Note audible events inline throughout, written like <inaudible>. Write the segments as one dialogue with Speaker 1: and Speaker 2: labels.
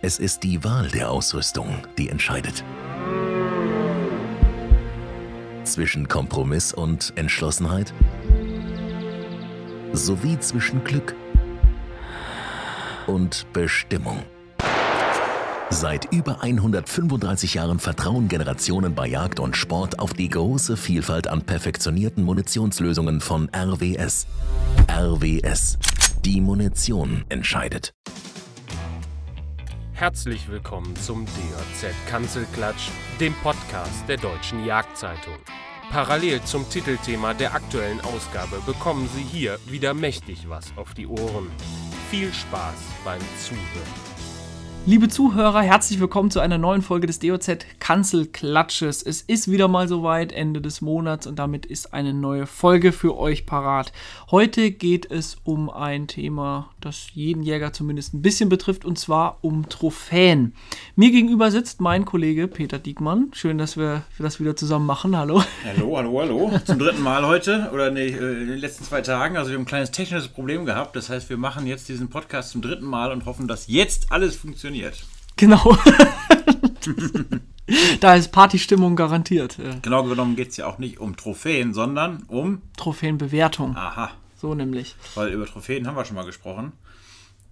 Speaker 1: Es ist die Wahl der Ausrüstung, die entscheidet. Zwischen Kompromiss und Entschlossenheit? Sowie zwischen Glück und Bestimmung. Seit über 135 Jahren vertrauen Generationen bei Jagd und Sport auf die große Vielfalt an perfektionierten Munitionslösungen von RWS. RWS. Die Munition entscheidet.
Speaker 2: Herzlich willkommen zum DJZ Kanzelklatsch, dem Podcast der Deutschen Jagdzeitung. Parallel zum Titelthema der aktuellen Ausgabe bekommen Sie hier wieder mächtig was auf die Ohren. Viel Spaß beim Zuhören.
Speaker 3: Liebe Zuhörer, herzlich willkommen zu einer neuen Folge des DOZ Kanzelklatsches. Es ist wieder mal soweit, Ende des Monats und damit ist eine neue Folge für euch parat. Heute geht es um ein Thema, das jeden Jäger zumindest ein bisschen betrifft und zwar um Trophäen. Mir gegenüber sitzt mein Kollege Peter Diekmann. Schön, dass wir das wieder zusammen machen. Hallo.
Speaker 4: Hallo, hallo, hallo. Zum dritten Mal heute oder nee, äh, in den letzten zwei Tagen. Also wir haben ein kleines technisches Problem gehabt. Das heißt, wir machen jetzt diesen Podcast zum dritten Mal und hoffen, dass jetzt alles funktioniert funktioniert.
Speaker 3: Genau. <laughs> da ist Partystimmung garantiert.
Speaker 4: Genau genommen geht es ja auch nicht um Trophäen, sondern um
Speaker 3: Trophäenbewertung.
Speaker 4: Aha.
Speaker 3: So nämlich.
Speaker 4: Weil über Trophäen haben wir schon mal gesprochen.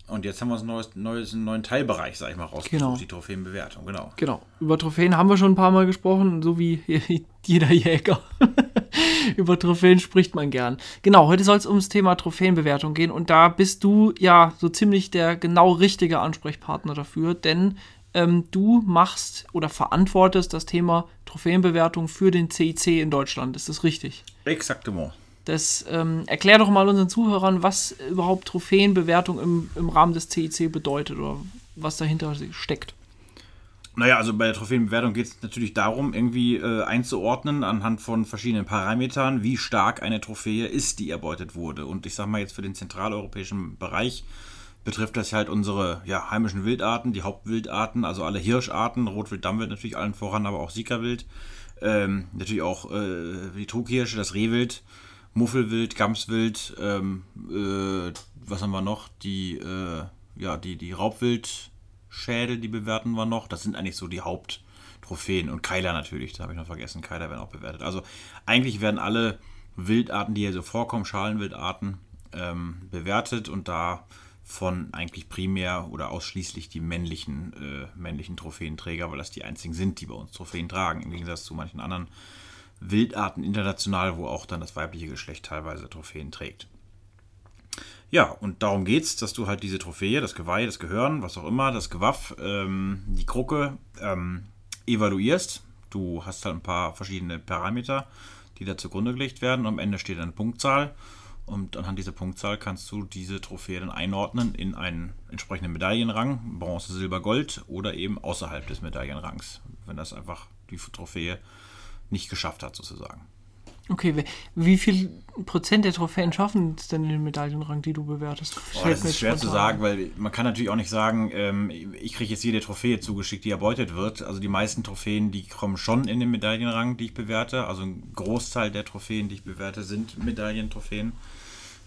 Speaker 4: Und jetzt haben wir ein neues, neues, einen neuen Teilbereich, sag ich mal, rausgesucht, genau. die Trophäenbewertung, genau.
Speaker 3: Genau. Über Trophäen haben wir schon ein paar Mal gesprochen, so wie <laughs> jeder Jäger. <laughs> Über Trophäen spricht man gern. Genau, heute soll es ums Thema Trophäenbewertung gehen und da bist du ja so ziemlich der genau richtige Ansprechpartner dafür, denn ähm, du machst oder verantwortest das Thema Trophäenbewertung für den CIC in Deutschland. Ist das richtig?
Speaker 4: Exaktement.
Speaker 3: Das ähm, erklär doch mal unseren Zuhörern, was überhaupt Trophäenbewertung im, im Rahmen des CIC bedeutet oder was dahinter steckt.
Speaker 4: Naja, also bei der Trophäenbewertung geht es natürlich darum, irgendwie äh, einzuordnen anhand von verschiedenen Parametern, wie stark eine Trophäe ist, die erbeutet wurde. Und ich sag mal jetzt für den zentraleuropäischen Bereich betrifft das halt unsere ja, heimischen Wildarten, die Hauptwildarten, also alle Hirscharten, Rotwild, Dammwild natürlich allen voran, aber auch Siegerwild. Ähm, natürlich auch äh, die Trughirsche, das Rehwild, Muffelwild, Gamswild, ähm, äh, was haben wir noch? Die, äh, ja, die, die Raubwild. Schädel, die bewerten wir noch. Das sind eigentlich so die Haupttrophäen. Und Keiler natürlich, da habe ich noch vergessen. Keiler werden auch bewertet. Also eigentlich werden alle Wildarten, die hier so vorkommen, Schalenwildarten, ähm, bewertet und davon eigentlich primär oder ausschließlich die männlichen, äh, männlichen Trophäenträger, weil das die einzigen sind, die bei uns Trophäen tragen, im Gegensatz zu manchen anderen Wildarten international, wo auch dann das weibliche Geschlecht teilweise Trophäen trägt. Ja, und darum geht's, dass du halt diese Trophäe, das Geweih, das Gehörn, was auch immer, das Gewaff, ähm, die Krucke ähm, evaluierst. Du hast halt ein paar verschiedene Parameter, die da zugrunde gelegt werden. Am Ende steht eine Punktzahl. Und anhand dieser Punktzahl kannst du diese Trophäe dann einordnen in einen entsprechenden Medaillenrang, Bronze, Silber, Gold oder eben außerhalb des Medaillenrangs, wenn das einfach die Trophäe nicht geschafft hat, sozusagen.
Speaker 3: Okay, wie viel Prozent der Trophäen schaffen es denn in den Medaillenrang, die du bewertest?
Speaker 4: Oh, das ist schwer zu sagen, weil man kann natürlich auch nicht sagen, ähm, ich kriege jetzt jede Trophäe zugeschickt, die erbeutet wird. Also die meisten Trophäen, die kommen schon in den Medaillenrang, die ich bewerte. Also ein Großteil der Trophäen, die ich bewerte, sind Medaillentrophäen.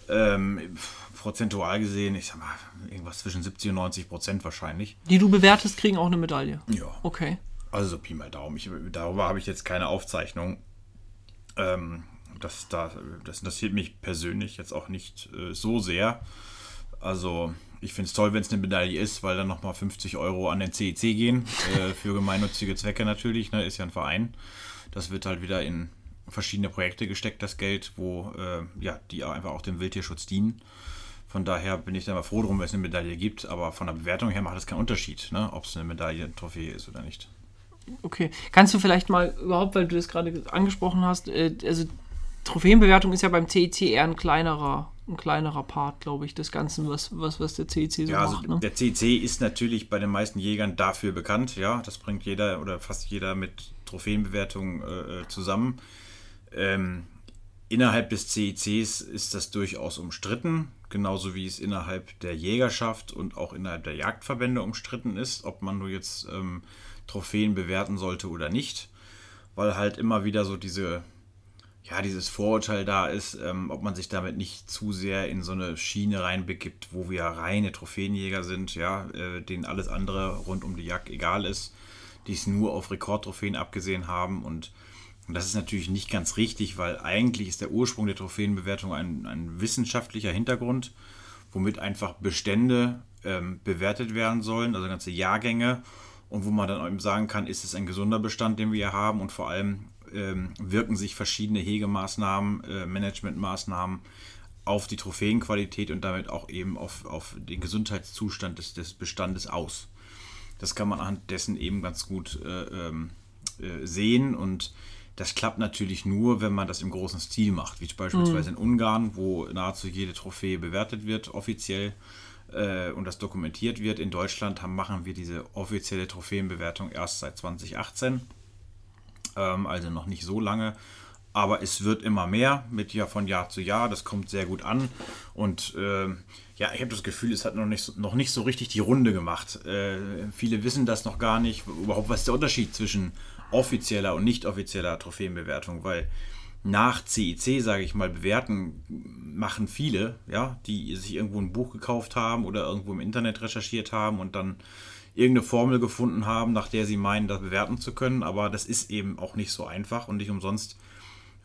Speaker 4: Ähm, prozentual gesehen, ich sag mal, irgendwas zwischen 70 und 90 Prozent wahrscheinlich.
Speaker 3: Die du bewertest, kriegen auch eine Medaille?
Speaker 4: Ja.
Speaker 3: Okay.
Speaker 4: Also so Pi mal Daumen. Ich, darüber habe ich jetzt keine Aufzeichnung. Ähm, das, das, das interessiert mich persönlich jetzt auch nicht äh, so sehr. Also ich finde es toll, wenn es eine Medaille ist, weil dann nochmal 50 Euro an den CEC gehen. Äh, für gemeinnützige Zwecke natürlich, ne, ist ja ein Verein. Das wird halt wieder in verschiedene Projekte gesteckt, das Geld, wo äh, ja, die einfach auch dem Wildtierschutz dienen. Von daher bin ich da mal froh drum, wenn es eine Medaille gibt, aber von der Bewertung her macht das keinen Unterschied, ne, ob es eine Medaille, eine Trophäe ist oder nicht.
Speaker 3: Okay. Kannst du vielleicht mal überhaupt, weil du das gerade angesprochen hast, äh, also Trophäenbewertung ist ja beim CEC eher ein kleinerer, ein kleinerer Part, glaube ich, des Ganzen, was, was, was der CEC so ja, also macht. Ne?
Speaker 4: Der CEC ist natürlich bei den meisten Jägern dafür bekannt, ja. Das bringt jeder oder fast jeder mit Trophäenbewertung äh, äh zusammen. Ähm, innerhalb des CECs ist das durchaus umstritten, genauso wie es innerhalb der Jägerschaft und auch innerhalb der Jagdverbände umstritten ist, ob man nur jetzt ähm, Trophäen bewerten sollte oder nicht, weil halt immer wieder so diese ja, dieses Vorurteil da ist, ähm, ob man sich damit nicht zu sehr in so eine Schiene reinbegibt, wo wir reine Trophäenjäger sind, ja, äh, denen alles andere rund um die Jagd egal ist, die es nur auf Rekordtrophäen abgesehen haben. Und, und das ist natürlich nicht ganz richtig, weil eigentlich ist der Ursprung der Trophäenbewertung ein, ein wissenschaftlicher Hintergrund, womit einfach Bestände ähm, bewertet werden sollen, also ganze Jahrgänge und wo man dann eben sagen kann, ist es ein gesunder Bestand, den wir hier haben und vor allem ähm, wirken sich verschiedene Hegemaßnahmen, äh, Managementmaßnahmen auf die Trophäenqualität und damit auch eben auf, auf den Gesundheitszustand des, des Bestandes aus. Das kann man anhand dessen eben ganz gut äh, ähm, äh, sehen und das klappt natürlich nur, wenn man das im großen Stil macht, wie beispielsweise mhm. in Ungarn, wo nahezu jede Trophäe bewertet wird, offiziell äh, und das dokumentiert wird. In Deutschland haben, machen wir diese offizielle Trophäenbewertung erst seit 2018 ähm, also noch nicht so lange. Aber es wird immer mehr mit ja von Jahr zu Jahr. Das kommt sehr gut an. Und äh, ja, ich habe das Gefühl, es hat noch nicht, noch nicht so richtig die Runde gemacht. Äh, viele wissen das noch gar nicht. Überhaupt, was ist der Unterschied zwischen offizieller und nicht offizieller Trophäenbewertung? Weil nach CIC, sage ich mal, bewerten machen viele, ja, die sich irgendwo ein Buch gekauft haben oder irgendwo im Internet recherchiert haben und dann irgendeine Formel gefunden haben, nach der sie meinen, das bewerten zu können. Aber das ist eben auch nicht so einfach und nicht umsonst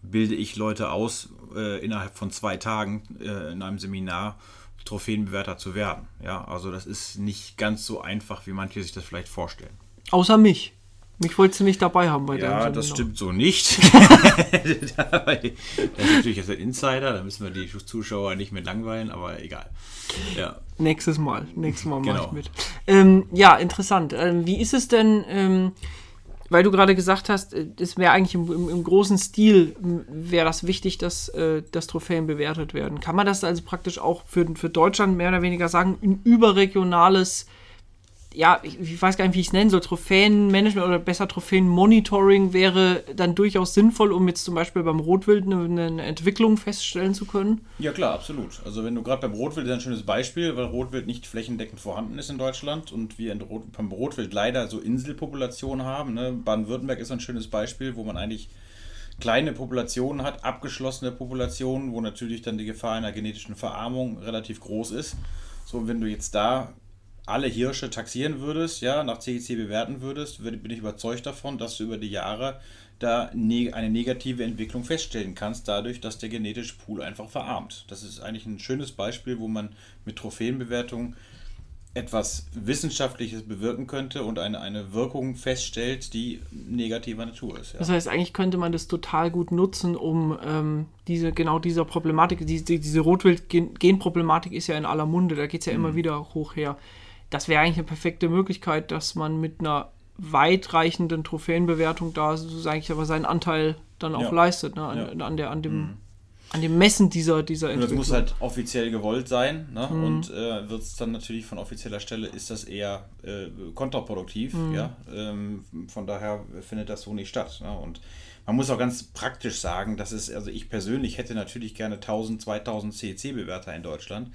Speaker 4: bilde ich Leute aus, äh, innerhalb von zwei Tagen äh, in einem Seminar Trophäenbewerter zu werden. Ja, also das ist nicht ganz so einfach, wie manche sich das vielleicht vorstellen.
Speaker 3: Außer mich. Mich wolltest du nicht dabei haben bei
Speaker 4: Ja, das stimmt so nicht. <laughs> das ist natürlich jetzt ein Insider, da müssen wir die Zuschauer nicht mehr langweilen, aber egal.
Speaker 3: Ja. Nächstes Mal, nächstes Mal mache genau. ich mit. Ähm, ja, interessant. Ähm, wie ist es denn, ähm, weil du gerade gesagt hast, es äh, wäre eigentlich im, im, im, großen Stil, wäre das wichtig, dass, äh, dass Trophäen bewertet werden. Kann man das also praktisch auch für, für Deutschland mehr oder weniger sagen, ein überregionales ja, ich, ich, weiß gar nicht, wie ich es nennen soll, Trophäenmanagement oder besser Trophäenmonitoring wäre dann durchaus sinnvoll, um jetzt zum Beispiel beim Rotwild eine, eine Entwicklung feststellen zu können?
Speaker 4: Ja, klar, absolut. Also wenn du gerade beim Rotwild, ist ein schönes Beispiel, weil Rotwild nicht flächendeckend vorhanden ist in Deutschland und wir Rot, beim Rotwild leider so Inselpopulationen haben. Ne? Baden-Württemberg ist ein schönes Beispiel, wo man eigentlich kleine Populationen hat, abgeschlossene Populationen, wo natürlich dann die Gefahr einer genetischen Verarmung relativ groß ist. So, wenn du jetzt da alle Hirsche taxieren würdest, ja, nach CEC bewerten würdest, bin ich überzeugt davon, dass du über die Jahre da ne-, eine negative Entwicklung feststellen kannst, dadurch, dass der genetische Pool einfach verarmt. Das ist eigentlich ein schönes Beispiel, wo man mit Trophäenbewertung etwas Wissenschaftliches bewirken könnte und eine, eine Wirkung feststellt, die negativer Natur ist.
Speaker 3: Ja. Das heißt, eigentlich könnte man das total gut nutzen, um ähm, diese, genau dieser Problematik, diese, diese Rotwild-Genproblematik ist ja in aller Munde, da geht es ja immer mhm. wieder hoch her das wäre eigentlich eine perfekte Möglichkeit, dass man mit einer weitreichenden Trophäenbewertung da sage ich aber seinen Anteil dann auch ja. leistet, ne? an, ja. an, der, an dem mhm. an dem Messen dieser, dieser
Speaker 4: Entwicklung. Das muss halt offiziell gewollt sein ne? Mhm. und äh, wird es dann natürlich von offizieller Stelle ist das eher äh, kontraproduktiv. Mhm. Ja? Ähm, von daher findet das so nicht statt. Ne? Und man muss auch ganz praktisch sagen, dass es, also ich persönlich hätte natürlich gerne 1000, 2000 CEC-Bewerter in Deutschland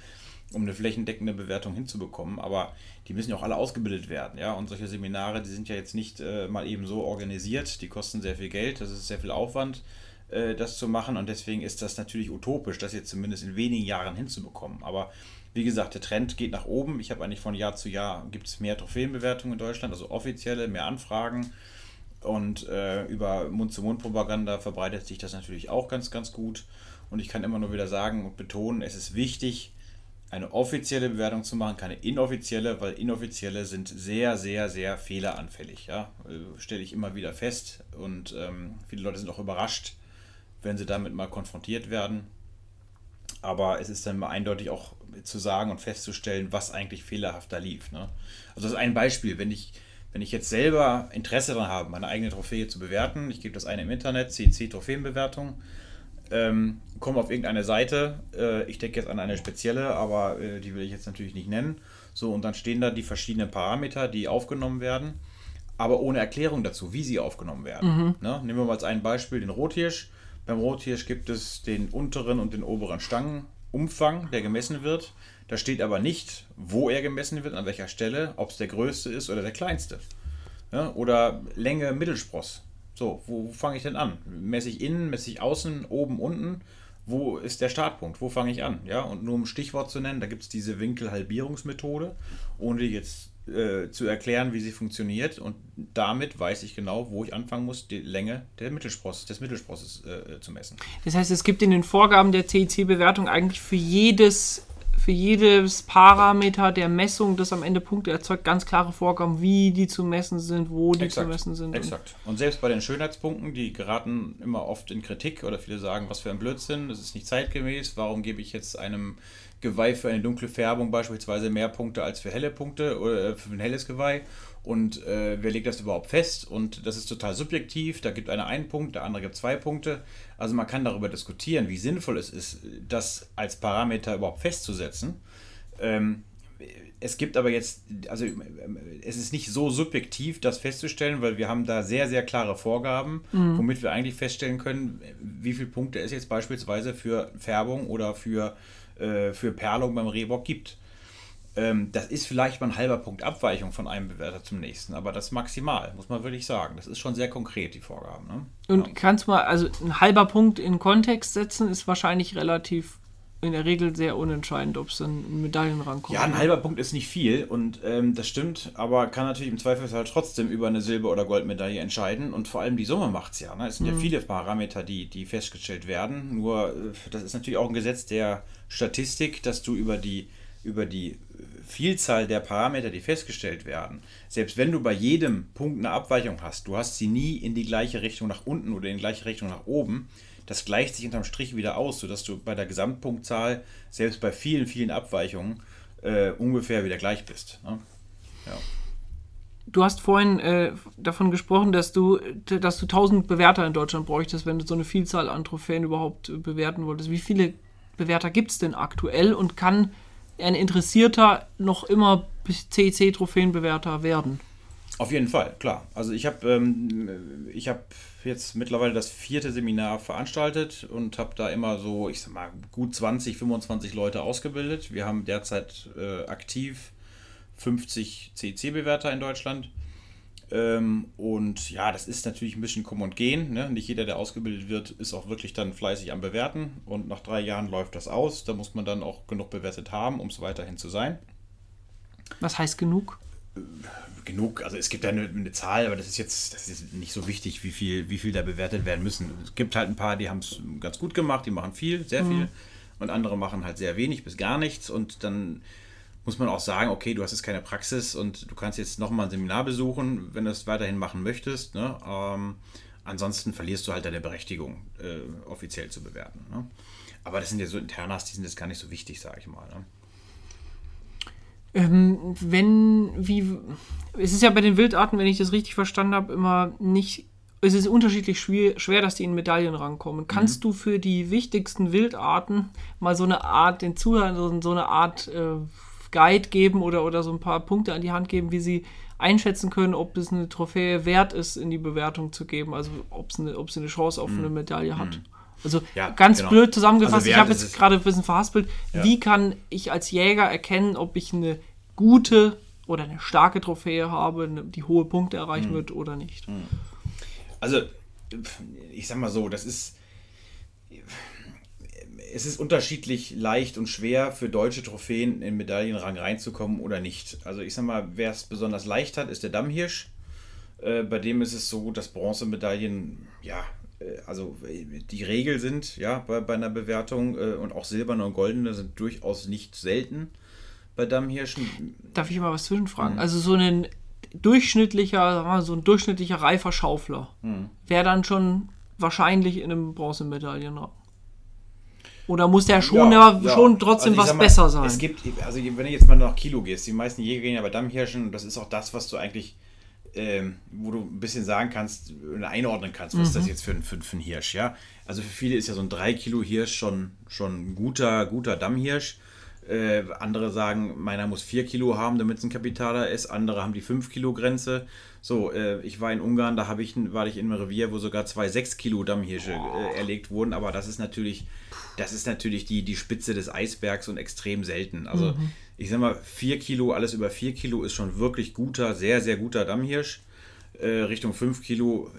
Speaker 4: um eine flächendeckende Bewertung hinzubekommen. Aber die müssen ja auch alle ausgebildet werden. Ja? Und solche Seminare, die sind ja jetzt nicht äh, mal eben so organisiert. Die kosten sehr viel Geld, das ist sehr viel Aufwand, äh, das zu machen. Und deswegen ist das natürlich utopisch, das jetzt zumindest in wenigen Jahren hinzubekommen. Aber wie gesagt, der Trend geht nach oben. Ich habe eigentlich von Jahr zu Jahr gibt es mehr Trophäenbewertungen in Deutschland, also offizielle, mehr Anfragen. Und äh, über Mund-zu-Mund-Propaganda verbreitet sich das natürlich auch ganz, ganz gut. Und ich kann immer nur wieder sagen und betonen, es ist wichtig, eine offizielle Bewertung zu machen, keine inoffizielle, weil inoffizielle sind sehr, sehr, sehr fehleranfällig. Ja? Äh, stelle ich immer wieder fest und ähm, viele Leute sind auch überrascht, wenn sie damit mal konfrontiert werden. Aber es ist dann mal eindeutig auch zu sagen und festzustellen, was eigentlich fehlerhaft da lief. Ne? Also das ist ein Beispiel, wenn ich, wenn ich jetzt selber Interesse daran habe, meine eigene Trophäe zu bewerten, ich gebe das eine im Internet, CNC Trophäenbewertung, ähm, komme auf irgendeine Seite, äh, ich denke jetzt an eine spezielle, aber äh, die will ich jetzt natürlich nicht nennen. So, und dann stehen da die verschiedenen Parameter, die aufgenommen werden, aber ohne Erklärung dazu, wie sie aufgenommen werden. Mhm. Ne? Nehmen wir mal als ein Beispiel den Rothirsch. Beim Rothirsch gibt es den unteren und den oberen Stangenumfang, der gemessen wird. Da steht aber nicht, wo er gemessen wird, an welcher Stelle, ob es der größte ist oder der kleinste. Ja? Oder Länge Mittelspross So, wo, fange ich denn an? Messe ich innen, messe ich außen, oben, unten? Wo ist der Startpunkt? Wo fange ich an? Ja, und nur um Stichwort zu nennen, da gibt es diese Winkelhalbierungsmethode, ohne jetzt äh, zu erklären, wie sie funktioniert. Und damit weiß ich genau, wo ich anfangen muss, die Länge der Mittelspross, des Mittelsprosses äh, zu messen.
Speaker 3: Das heißt, es gibt in den Vorgaben der CIC-Bewertung eigentlich für jedes für jedes Parameter der Messung, das am Ende Punkte erzeugt, ganz klare Vorgaben, wie die zu messen sind, wo die
Speaker 4: Exakt,
Speaker 3: zu messen sind.
Speaker 4: Exakt. Und selbst bei den Schönheitspunkten, die geraten immer oft in Kritik oder viele sagen, was für ein Blödsinn, das ist nicht zeitgemäß, warum gebe ich jetzt einem Geweih für eine dunkle Färbung beispielsweise mehr Punkte als für helle Punkte oder für ein helles Geweih und äh, wer legt das überhaupt fest? Und das ist total subjektiv. Da gibt einer einen Punkt, der andere gibt zwei Punkte. Also man kann darüber diskutieren, wie sinnvoll es ist, das als Parameter überhaupt festzusetzen. Ähm, es gibt aber jetzt, also es ist nicht so subjektiv, das festzustellen, weil wir haben da sehr, sehr klare Vorgaben, mhm. womit wir eigentlich feststellen können, wie viele Punkte es jetzt beispielsweise für Färbung oder für, äh, für Perlung beim Rehbock gibt. Ähm, das ist vielleicht mal ein halber Punkt Abweichung von einem Bewerter zum nächsten, aber das maximal, muss man wirklich sagen. Das ist schon sehr konkret, die Vorgaben. Ne?
Speaker 3: Und ja. kannst du mal, also ein halber Punkt in Kontext setzen, ist wahrscheinlich relativ in der Regel sehr unentscheidend, ob es in Medaillenrang kommt.
Speaker 4: Ja, ein halber Punkt ist nicht viel und ähm, das stimmt, aber kann natürlich im Zweifelsfall trotzdem über eine Silber- oder Goldmedaille entscheiden und vor allem die Summe macht es ja. Ne? Es sind mhm. ja viele Parameter, die, die festgestellt werden, nur äh, das ist natürlich auch ein Gesetz der Statistik, dass du über die über die Vielzahl der Parameter, die festgestellt werden, selbst wenn du bei jedem Punkt eine Abweichung hast, du hast sie nie in die gleiche Richtung nach unten oder in die gleiche Richtung nach oben, das gleicht sich unterm Strich wieder aus, sodass du bei der Gesamtpunktzahl, selbst bei vielen, vielen Abweichungen, äh, ungefähr wieder gleich bist. Ne? Ja.
Speaker 3: Du hast vorhin äh, davon gesprochen, dass du, dass du 1000 Bewerter in Deutschland bräuchtest, wenn du so eine Vielzahl an Trophäen überhaupt bewerten wolltest. Wie viele Bewerter gibt es denn aktuell und kann ein Interessierter noch immer CC-Trophäenbewerter werden.
Speaker 4: Auf jeden Fall, klar. Also ich habe ähm, hab jetzt mittlerweile das vierte Seminar veranstaltet und habe da immer so, ich sag mal, gut 20, 25 Leute ausgebildet. Wir haben derzeit äh, aktiv 50 CC-Bewerter in Deutschland. Ähm, und ja, das ist natürlich ein bisschen Kommen und Gehen. Ne? Nicht jeder, der ausgebildet wird, ist auch wirklich dann fleißig am Bewerten. Und nach drei Jahren läuft das aus. Da muss man dann auch genug bewertet haben, um es weiterhin zu sein.
Speaker 3: Was heißt genug?
Speaker 4: Äh, genug, also es gibt ja eine, eine, Zahl, aber das ist jetzt das ist nicht so wichtig, wie viel, wie viel da bewertet werden müssen. Es gibt halt ein paar, die haben es ganz gut gemacht, die machen viel, sehr viel. Mhm. Und andere machen halt sehr wenig bis gar nichts. Und dann muss man auch sagen, okay, du hast jetzt keine Praxis und du kannst jetzt nochmal ein Seminar besuchen, wenn du es weiterhin machen möchtest. Ne? Ähm, ansonsten verlierst du halt deine Berechtigung, äh, offiziell zu bewerten. Ne? Aber das sind ja so Internas, die sind jetzt gar nicht so wichtig, sage ich mal. Ne?
Speaker 3: Ähm, wenn, wie, es ist ja bei den Wildarten, wenn ich das richtig verstanden habe, immer nicht, es ist unterschiedlich schwer, schwer dass die in Medaillen rankommen. Kannst mhm. du für die wichtigsten Wildarten mal so eine Art, den Zuhörern so eine Art äh, Guide geben oder, oder so ein paar Punkte an die Hand geben, wie sie einschätzen können, ob es eine Trophäe wert ist, in die Bewertung zu geben, also ob es eine, ob es eine Chance auf mhm. eine Medaille hat. Mhm. Also ja, ganz genau. blöd zusammengefasst, also ich habe jetzt gerade ein bisschen verhaspelt, ja. wie kann ich als Jäger erkennen, ob ich eine gute oder eine starke Trophäe habe, die hohe Punkte erreichen mhm. wird oder nicht? Mhm.
Speaker 4: Also, ich sag mal so, das ist es ist unterschiedlich leicht und schwer für deutsche Trophäen in den Medaillenrang reinzukommen oder nicht. Also ich sag mal, wer es besonders leicht hat, ist der Dammhirsch. Äh, bei dem ist es so, dass Bronzemedaillen, ja, äh, also die Regel sind, ja, bei, bei einer Bewertung äh, und auch silberne und goldene sind durchaus nicht selten bei Dammhirschen.
Speaker 3: Darf ich mal was zwischenfragen? Mhm. Also so ein durchschnittlicher, so ein durchschnittlicher reifer Schaufler mhm. wäre dann schon wahrscheinlich in einem Bronzemedaillenrang. Oder muss der schon, ja, ja. schon trotzdem also was mal, besser sein?
Speaker 4: Es gibt, also wenn du jetzt mal nach Kilo gehst, die meisten Jäger gehen ja bei Dammhirschen und das ist auch das, was du eigentlich, ähm, wo du ein bisschen sagen kannst, einordnen kannst, was mhm. ist das jetzt für, für, für ein Hirsch, ja? Also für viele ist ja so ein 3 Kilo Hirsch schon, schon ein guter, guter Dammhirsch. Äh, andere sagen, meiner muss 4 Kilo haben, damit es ein Kapitaler ist. Andere haben die 5 Kilo Grenze. So, äh, ich war in Ungarn, da ich, war ich in einem Revier, wo sogar zwei 6 Kilo Dammhirsche äh, erlegt wurden. Aber das ist natürlich, das ist natürlich die, die Spitze des Eisbergs und extrem selten. Also mhm. ich sag mal, 4 Kilo, alles über 4 Kilo ist schon wirklich guter, sehr, sehr guter Dammhirsch. äh, Richtung 5 Kilo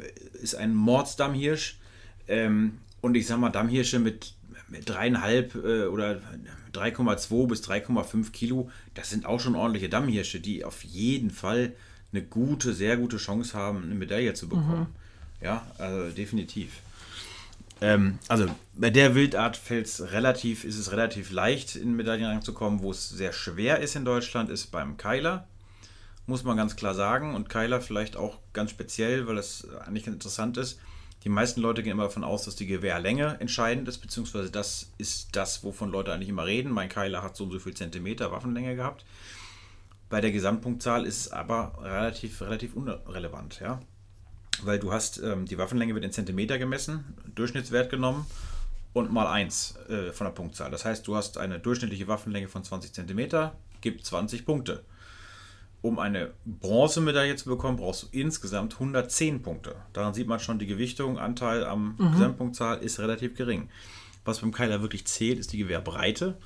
Speaker 4: ist ein Mordsdammhirsch. Ähm, und ich sag mal, Dammhirsche mit, mit dreieinhalb äh, oder 3,2 bis 3,5 Kilo, das sind auch schon ordentliche Dammhirsche, die auf jeden Fall eine gute, sehr gute Chance haben, eine Medaille zu bekommen. Mhm. Ja, also definitiv. Ähm, also bei der Wildart fällt's relativ, ist es relativ leicht, in Medaillen reinzukommen. Wo es sehr schwer ist in Deutschland, ist beim Keiler. Muss man ganz klar sagen. Und Keiler vielleicht auch ganz speziell, weil das eigentlich ganz interessant ist. Die meisten Leute gehen immer davon aus, dass die Gewehrlänge entscheidend ist, beziehungsweise das ist das, wovon Leute eigentlich immer reden. Mein Keiler hat so und so viel Zentimeter Waffenlänge gehabt. Bei der Gesamtpunktzahl ist es aber relativ, relativ unrelevant, ja. Weil du hast, ähm, die Waffenlänge wird in Zentimeter gemessen, Durchschnittswert genommen und mal 1 äh, von der Punktzahl. Das heißt, du hast eine durchschnittliche Waffenlänge von 20 Zentimeter, gibt 20 Punkte um eine Bronzemedaille zu bekommen, brauchst du insgesamt 110 Punkte. Daran sieht man schon, die Gewichtung, Anteil am mhm. Gesamtpunktzahl ist relativ gering. Was beim Keiler wirklich zählt, ist die Gewehrbreite.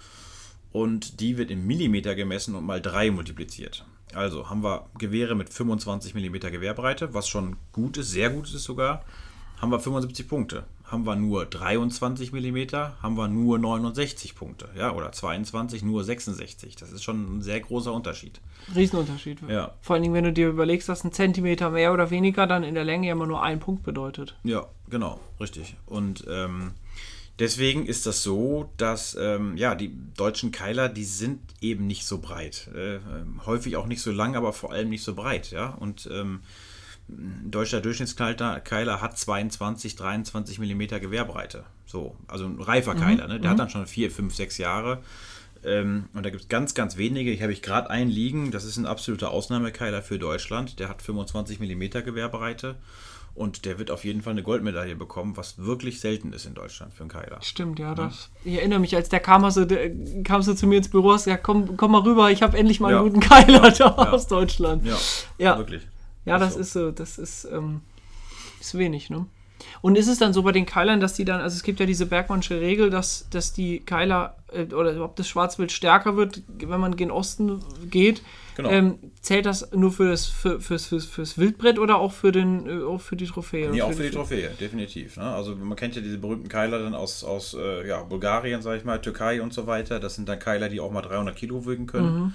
Speaker 4: Und die wird in Millimeter gemessen und mal 3 multipliziert. Also haben wir Gewehre mit 25 mm Gewehrbreite, was schon gut ist, sehr gut ist sogar, haben wir 75 Punkte haben wir nur 23 mm, haben wir nur 69 Punkte, ja, oder 22, nur 66. Das ist schon ein sehr großer Unterschied.
Speaker 3: Riesenunterschied.
Speaker 4: Ja.
Speaker 3: Vor allen Dingen, wenn du dir überlegst, dass ein Zentimeter mehr oder weniger dann in der Länge immer nur ein Punkt bedeutet.
Speaker 4: Ja, genau, richtig. Und ähm, deswegen ist das so, dass ähm, ja, die deutschen Keiler, die sind eben nicht so breit. Äh, häufig auch nicht so lang, aber vor allem nicht so breit, ja. Und ähm, ein deutscher Durchschnittskeiler hat 22, 23 mm Gewehrbreite. So, also ein reifer mhm. Keiler, ne? der mhm. hat dann schon 4, 5, 6 Jahre. Ähm, und da gibt es ganz, ganz wenige. Ich habe ich gerade einen liegen, das ist ein absoluter Ausnahmekeiler für Deutschland. Der hat 25 mm Gewehrbreite. Und der wird auf jeden Fall eine Goldmedaille bekommen, was wirklich selten ist in Deutschland für einen Keiler.
Speaker 3: Stimmt, ja. Das, ich erinnere mich, als der kam, also, der, kamst du zu mir ins Büro und hast gesagt, komm, komm mal rüber, ich habe endlich mal ja. einen guten Keiler da ja. <laughs> aus Deutschland.
Speaker 4: Ja, ja. wirklich.
Speaker 3: Ja, das so. ist so, das ist, ähm, ist wenig, ne? Und ist es dann so bei den Keilern, dass die dann, also es gibt ja diese Bergmannsche Regel, dass, dass die Keiler äh, oder ob das Schwarzwild stärker wird, wenn man gen Osten geht. Genau. Ähm, zählt das nur für das, für, fürs, fürs, fürs Wildbrett oder auch für, den, äh, auch für die Trophäe?
Speaker 4: Nee, auch für die, die Trophäe, definitiv. Ne? Also man kennt ja diese berühmten Keiler dann aus, aus äh, ja, Bulgarien, sag ich mal, Türkei und so weiter. Das sind dann Keiler, die auch mal 300 Kilo wiegen können. Mhm.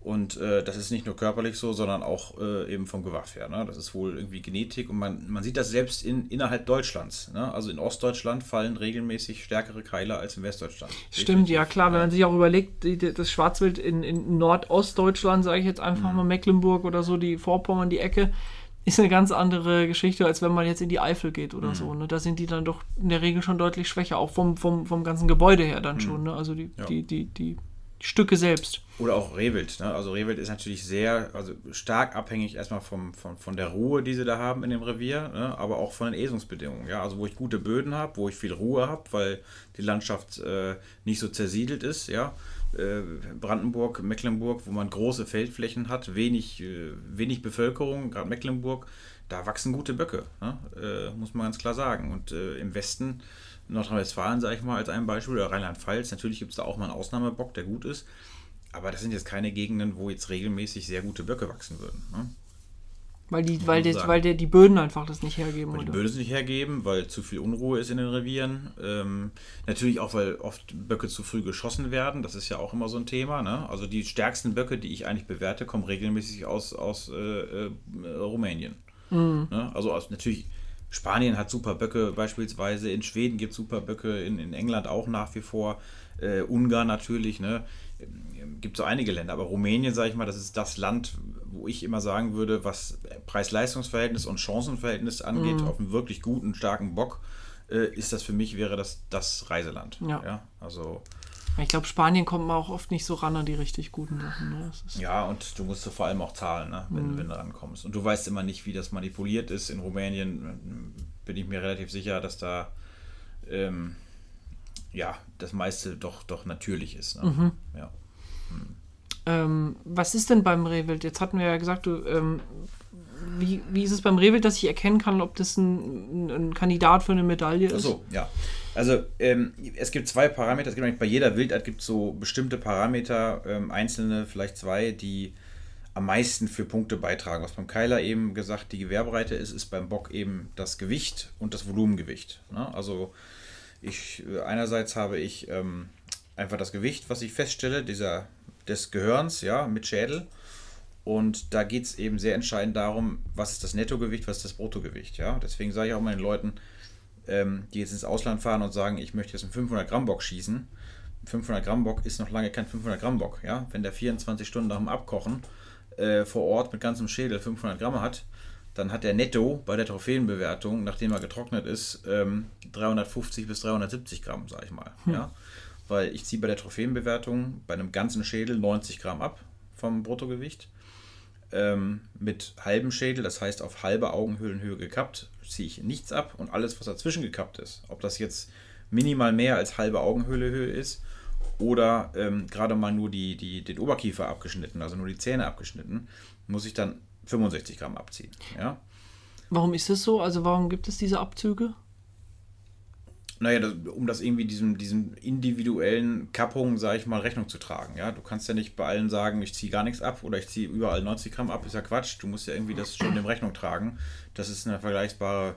Speaker 4: Und äh, das ist nicht nur körperlich so, sondern auch äh, eben vom Gewaff her. Ne? Das ist wohl irgendwie Genetik und man, man sieht das selbst in, innerhalb Deutschlands. Ne? Also in Ostdeutschland fallen regelmäßig stärkere Keiler als in Westdeutschland.
Speaker 3: Stimmt, Definitiv. ja klar. Wenn man sich auch überlegt, die, das Schwarzwild in, in Nordostdeutschland, sage ich jetzt einfach mhm. mal Mecklenburg oder so, die Vorpommern, die Ecke, ist eine ganz andere Geschichte, als wenn man jetzt in die Eifel geht oder mhm. so. Ne? Da sind die dann doch in der Regel schon deutlich schwächer, auch vom, vom, vom ganzen Gebäude her dann mhm. schon. Ne? Also die, ja. die, die, die Stücke selbst.
Speaker 4: Oder auch Rehwild. Ne? Also Rehwild ist natürlich sehr, also stark abhängig erstmal vom, von, von der Ruhe, die sie da haben in dem Revier, ne? aber auch von den Esungsbedingungen. Ja? Also wo ich gute Böden habe, wo ich viel Ruhe habe, weil die Landschaft äh, nicht so zersiedelt ist. Ja? Äh, Brandenburg, Mecklenburg, wo man große Feldflächen hat, wenig, äh, wenig Bevölkerung, gerade Mecklenburg, da wachsen gute Böcke, ne? Äh, muss man ganz klar sagen. Und äh, im Westen Nordrhein-Westfalen, sage ich mal, als ein Beispiel, oder Rheinland-Pfalz. Natürlich gibt es da auch mal einen Ausnahmebock, der gut ist. Aber das sind jetzt keine Gegenden, wo jetzt regelmäßig sehr gute Böcke wachsen würden. Ne?
Speaker 3: Weil, die, weil, die, weil die, die Böden einfach das nicht hergeben.
Speaker 4: Weil die Böden es nicht hergeben, weil zu viel Unruhe ist in den Revieren. Ähm, natürlich auch, weil oft Böcke zu früh geschossen werden. Das ist ja auch immer so ein Thema. Ne? Also die stärksten Böcke, die ich eigentlich bewerte, kommen regelmäßig aus, aus äh, äh, Rumänien. Mhm. Ne? Also aus, natürlich Spanien hat super Böcke beispielsweise, in Schweden gibt es super Böcke, in, in England auch nach wie vor, äh, Ungarn natürlich, ne? Gibt so einige Länder, aber Rumänien, sage ich mal, das ist das Land, wo ich immer sagen würde, was Preis-Leistungs-Verhältnis und Chancenverhältnis angeht, mhm. auf einen wirklich guten, starken Bock, äh, ist das für mich, wäre das das Reiseland.
Speaker 3: Ja.
Speaker 4: ja? Also
Speaker 3: ich glaube, Spanien kommt man auch oft nicht so ran an die richtig guten Sachen. Ne?
Speaker 4: Ja, und du musst vor allem auch zahlen, ne? wenn, mhm. wenn du rankommst. Und du weißt immer nicht, wie das manipuliert ist. In Rumänien äh, bin ich mir relativ sicher, dass da ähm, ja, das meiste doch, doch natürlich ist. Ne? Mhm. Ja.
Speaker 3: Hm. Ähm, was ist denn beim Rehwild? Jetzt hatten wir ja gesagt, du, ähm, wie, wie ist es beim Rehwild, dass ich erkennen kann, ob das ein, ein Kandidat für eine Medaille ist? Ach
Speaker 4: so, ja. Also ähm, es gibt zwei Parameter, es gibt bei jeder Wildart gibt so bestimmte Parameter, ähm, einzelne, vielleicht zwei, die am meisten für Punkte beitragen. Was beim Keiler eben gesagt die Gewerbreite ist, ist beim Bock eben das Gewicht und das Volumengewicht. Ne? Also ich einerseits habe ich ähm, einfach das Gewicht, was ich feststelle, dieser des Gehirns, ja, mit Schädel. Und da geht es eben sehr entscheidend darum, was ist das Nettogewicht, was ist das Bruttogewicht. Ja? Deswegen sage ich auch meinen Leuten, ähm, die jetzt ins Ausland fahren und sagen, ich möchte jetzt einen 500 Gramm Bock schießen. 500 Gramm Bock ist noch lange kein 500 Gramm Bock. Ja? Wenn der 24 Stunden nach dem Abkochen äh, vor Ort mit ganzem Schädel 500 Gramm hat, dann hat der Netto bei der Trophäenbewertung, nachdem er getrocknet ist, ähm, 350 bis 370 Gramm, sage ich mal. Hm. Ja? Weil ich ziehe bei der Trophäenbewertung bei einem ganzen Schädel 90 Gramm ab vom Bruttogewicht ähm, mit halbem Schädel, das heißt auf halbe Augenhöhlenhöhe gekappt, ziehe ich nichts ab und alles, was dazwischen gekappt ist, ob das jetzt minimal mehr als halbe Augenhöhlehöhe ist oder ähm, gerade mal nur die, die, den Oberkiefer abgeschnitten, also nur die Zähne abgeschnitten, muss ich dann 65 Gramm abziehen. Ja?
Speaker 3: Warum ist das so? Also warum gibt es diese Abzüge?
Speaker 4: Naja, das, um das irgendwie diesem, diesem individuellen Kappungen, sage ich mal, Rechnung zu tragen. Ja, du kannst ja nicht bei allen sagen, ich ziehe gar nichts ab oder ich ziehe überall 90 Gramm ab, ist ja Quatsch. Du musst ja irgendwie das schon dem Rechnung tragen, dass es eine vergleichbare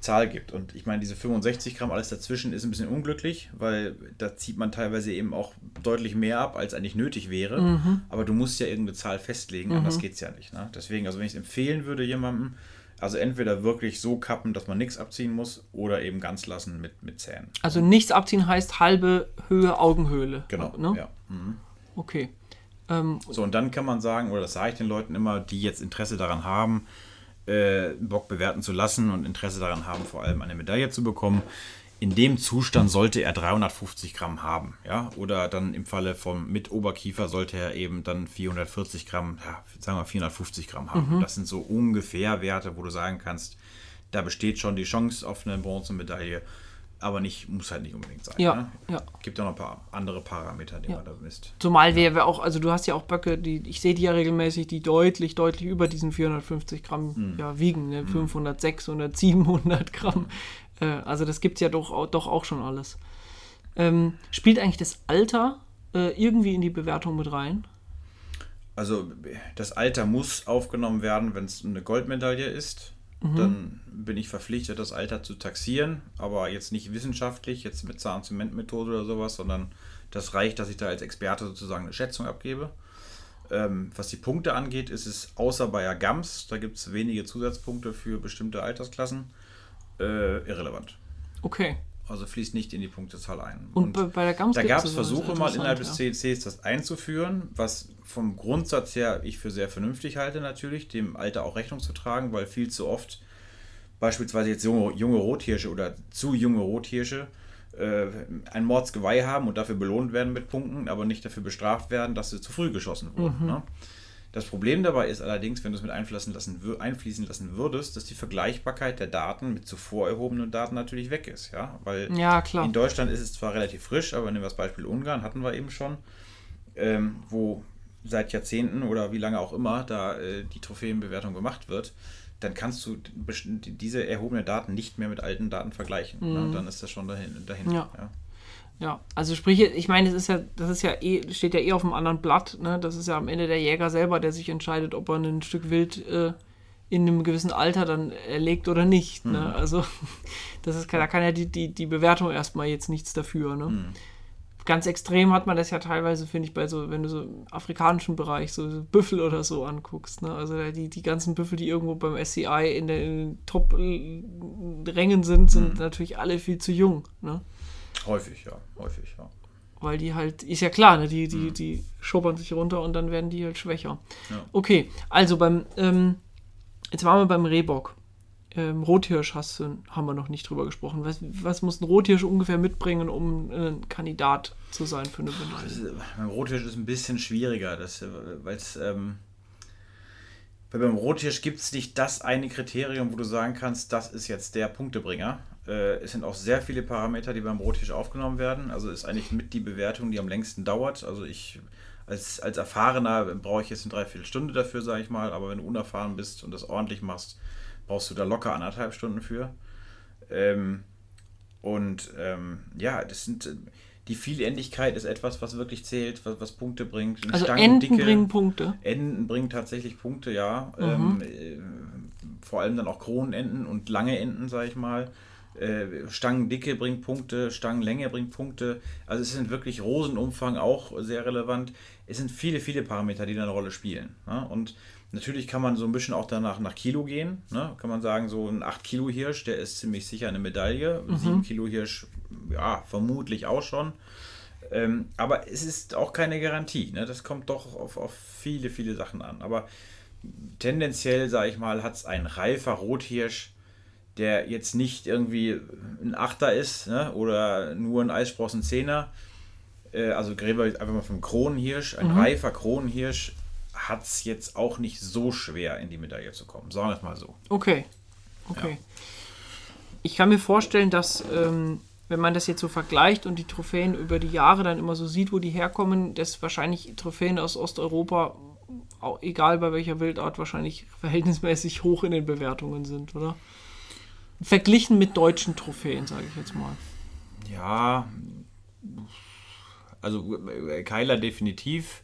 Speaker 4: Zahl gibt. Und ich meine, diese 65 Gramm, alles dazwischen ist ein bisschen unglücklich, weil da zieht man teilweise eben auch deutlich mehr ab, als eigentlich nötig wäre. Mhm. Aber du musst ja irgendeine Zahl festlegen, mhm. anders geht es ja nicht. Ne? Deswegen, also wenn ich es empfehlen würde, jemandem, also entweder wirklich so kappen, dass man nichts abziehen muss, oder eben ganz lassen mit, mit Zähnen.
Speaker 3: Also nichts abziehen heißt halbe Höhe Augenhöhle.
Speaker 4: Genau. Ne? Ja. Mhm.
Speaker 3: Okay.
Speaker 4: Ähm, so, und dann kann man sagen, oder das sage ich den Leuten immer, die jetzt Interesse daran haben, äh, Bock bewerten zu lassen und Interesse daran haben, vor allem eine Medaille zu bekommen, in dem Zustand sollte er 350 Gramm haben. Ja? Oder dann im Falle vom mit Oberkiefer sollte er eben dann 440 Gramm, ja, sagen wir 450 Gramm haben. Mhm. Das sind so ungefähr Werte, wo du sagen kannst, da besteht schon die Chance auf eine Bronzemedaille, aber nicht, muss halt nicht unbedingt sein.
Speaker 3: Ja, ne? ja.
Speaker 4: Gibt ja noch ein paar andere Parameter, die ja. man da misst.
Speaker 3: Zumal ja. wir auch, also du hast ja auch Böcke, die, ich sehe die ja regelmäßig, die deutlich, deutlich über diesen 450 Gramm mhm. ja, wiegen, ne? 500, 600, 700 Gramm. Äh, also das gibt es ja doch, doch auch schon alles. Ähm, spielt eigentlich das Alter äh, irgendwie in die Bewertung mit rein?
Speaker 4: Also das Alter muss aufgenommen werden, wenn es eine Goldmedaille ist. Mhm. Dann bin ich verpflichtet, das Alter zu taxieren, aber jetzt nicht wissenschaftlich, jetzt mit Zahnzementmethode oder sowas, sondern das reicht, dass ich da als Experte sozusagen eine Schätzung abgebe. Ähm, was die Punkte angeht, ist es außer bei Gams, da gibt es wenige Zusatzpunkte für bestimmte Altersklassen, äh, irrelevant.
Speaker 3: Okay.
Speaker 4: Also fließt nicht in die Punktezahl ein.
Speaker 3: Und, Und bei der Gams
Speaker 4: Da gab es Versuche mal innerhalb des CECs das einzuführen, was vom Grundsatz her ich für sehr vernünftig halte natürlich, dem Alter auch Rechnung zu tragen, weil viel zu oft beispielsweise jetzt junge, junge Rothirsche oder zu junge Rothirsche äh, ein Mordsgeweih haben und dafür belohnt werden mit Punkten, aber nicht dafür bestraft werden, dass sie zu früh geschossen wurden. Mhm. Ne? Das Problem dabei ist allerdings, wenn du es mit einfließen lassen, einfließen lassen würdest, dass die Vergleichbarkeit der Daten mit zuvor erhobenen Daten natürlich weg ist. Ja? Weil
Speaker 3: ja,
Speaker 4: in Deutschland ist es zwar relativ frisch, aber nehmen wir das Beispiel Ungarn, hatten wir eben schon, ähm, wo seit Jahrzehnten oder wie lange auch immer da äh, die Trophäenbewertung gemacht wird, dann kannst du diese erhobenen Daten nicht mehr mit alten Daten vergleichen. Ne? Mhm. Ne? Dann ist das schon dahin. dahin
Speaker 3: ja. ja. Ja, also sprich, ich meine, das ist ja, das ist ja eh, steht ja eh auf einem anderen Blatt, ne? Das ist ja am Ende der Jäger selber, der sich entscheidet, ob er ein Stück Wild äh, in einem gewissen Alter dann erlegt oder nicht. Ne? Mhm. Ne? Also <laughs> das ist, da kann ja die, die, die Bewertung erstmal jetzt nichts dafür. Ne? Mhm. Ganz extrem hat man das ja teilweise, finde ich, bei so, wenn du so im afrikanischen Bereich so, Büffel oder so anguckst. Ne? Also die, die ganzen Büffel, die irgendwo beim SCI in, den Top-Rängen sind, sind mhm. natürlich alle viel zu jung. Ne?
Speaker 4: Häufig, ja. Häufig, ja.
Speaker 3: Weil die halt, ist ja klar, ne? die, die, mhm. die schubbern sich runter und dann werden die halt schwächer. Ja. Okay, also beim, ähm, jetzt waren wir beim Rehbock. Ähm, Rothirsch hast du, haben wir noch nicht drüber gesprochen. Was, was muss ein Rothirsch ungefähr mitbringen, um ein Kandidat zu sein für eine Medaille?
Speaker 4: Beim Rothirsch ist ein bisschen schwieriger, weil es ähm, beim Rothirsch gibt es nicht das eine Kriterium, wo du sagen kannst, das ist jetzt der Punktebringer. Äh, es sind auch sehr viele Parameter, die beim Rottisch aufgenommen werden. Also ist eigentlich mit die Bewertung, die am längsten dauert. Also ich als, als Erfahrener brauche ich jetzt eine Dreiviertelstunde dafür, sage ich mal. Aber wenn du unerfahren bist und das ordentlich machst, brauchst du da locker anderthalb Stunden für. Ähm, und ähm, ja, das sind die Vielendigkeit ist etwas, was wirklich zählt, was, was Punkte bringt.
Speaker 3: Also Enden bringen Punkte.
Speaker 4: Enden bringen tatsächlich Punkte, ja. Mhm. Ähm, äh, vor allem dann auch Kronenenden und lange Enden, sag ich mal. Äh, Stangendicke bringt Punkte, Stangenlänge bringt Punkte. Also es sind wirklich Rosenumfang auch sehr relevant. Es sind viele, viele Parameter, die da eine Rolle spielen. Ne? Und natürlich kann man so ein bisschen auch danach nach Kilo gehen. Ne? Kann man sagen, so ein 8 Kilo Hirsch, der ist ziemlich sicher eine Medaille. Mhm. 7 Kilo Hirsch ja, vermutlich auch schon. Ähm, aber es ist auch keine Garantie. Ne? Das kommt doch auf, auf viele, viele Sachen an. Aber tendenziell, sage ich mal, hat es ein reifer Rothirsch, der jetzt nicht irgendwie ein Achter ist ne? oder nur ein Eissprossen Zehner. Äh, also reden wir einfach mal vom Kronenhirsch. Ein mhm. reifer Kronenhirsch hat es jetzt auch nicht so schwer, in die Medaille zu kommen. Sagen wir es mal so.
Speaker 3: Okay. Okay. Ja. Ich kann mir vorstellen, dass ähm, wenn man das jetzt so vergleicht und die Trophäen über die Jahre dann immer so sieht, wo die herkommen, dass wahrscheinlich Trophäen aus Osteuropa, egal bei welcher Wildart, wahrscheinlich verhältnismäßig hoch in den Bewertungen sind, oder? Verglichen mit deutschen Trophäen, sage ich jetzt mal.
Speaker 4: Ja, also Keiler definitiv.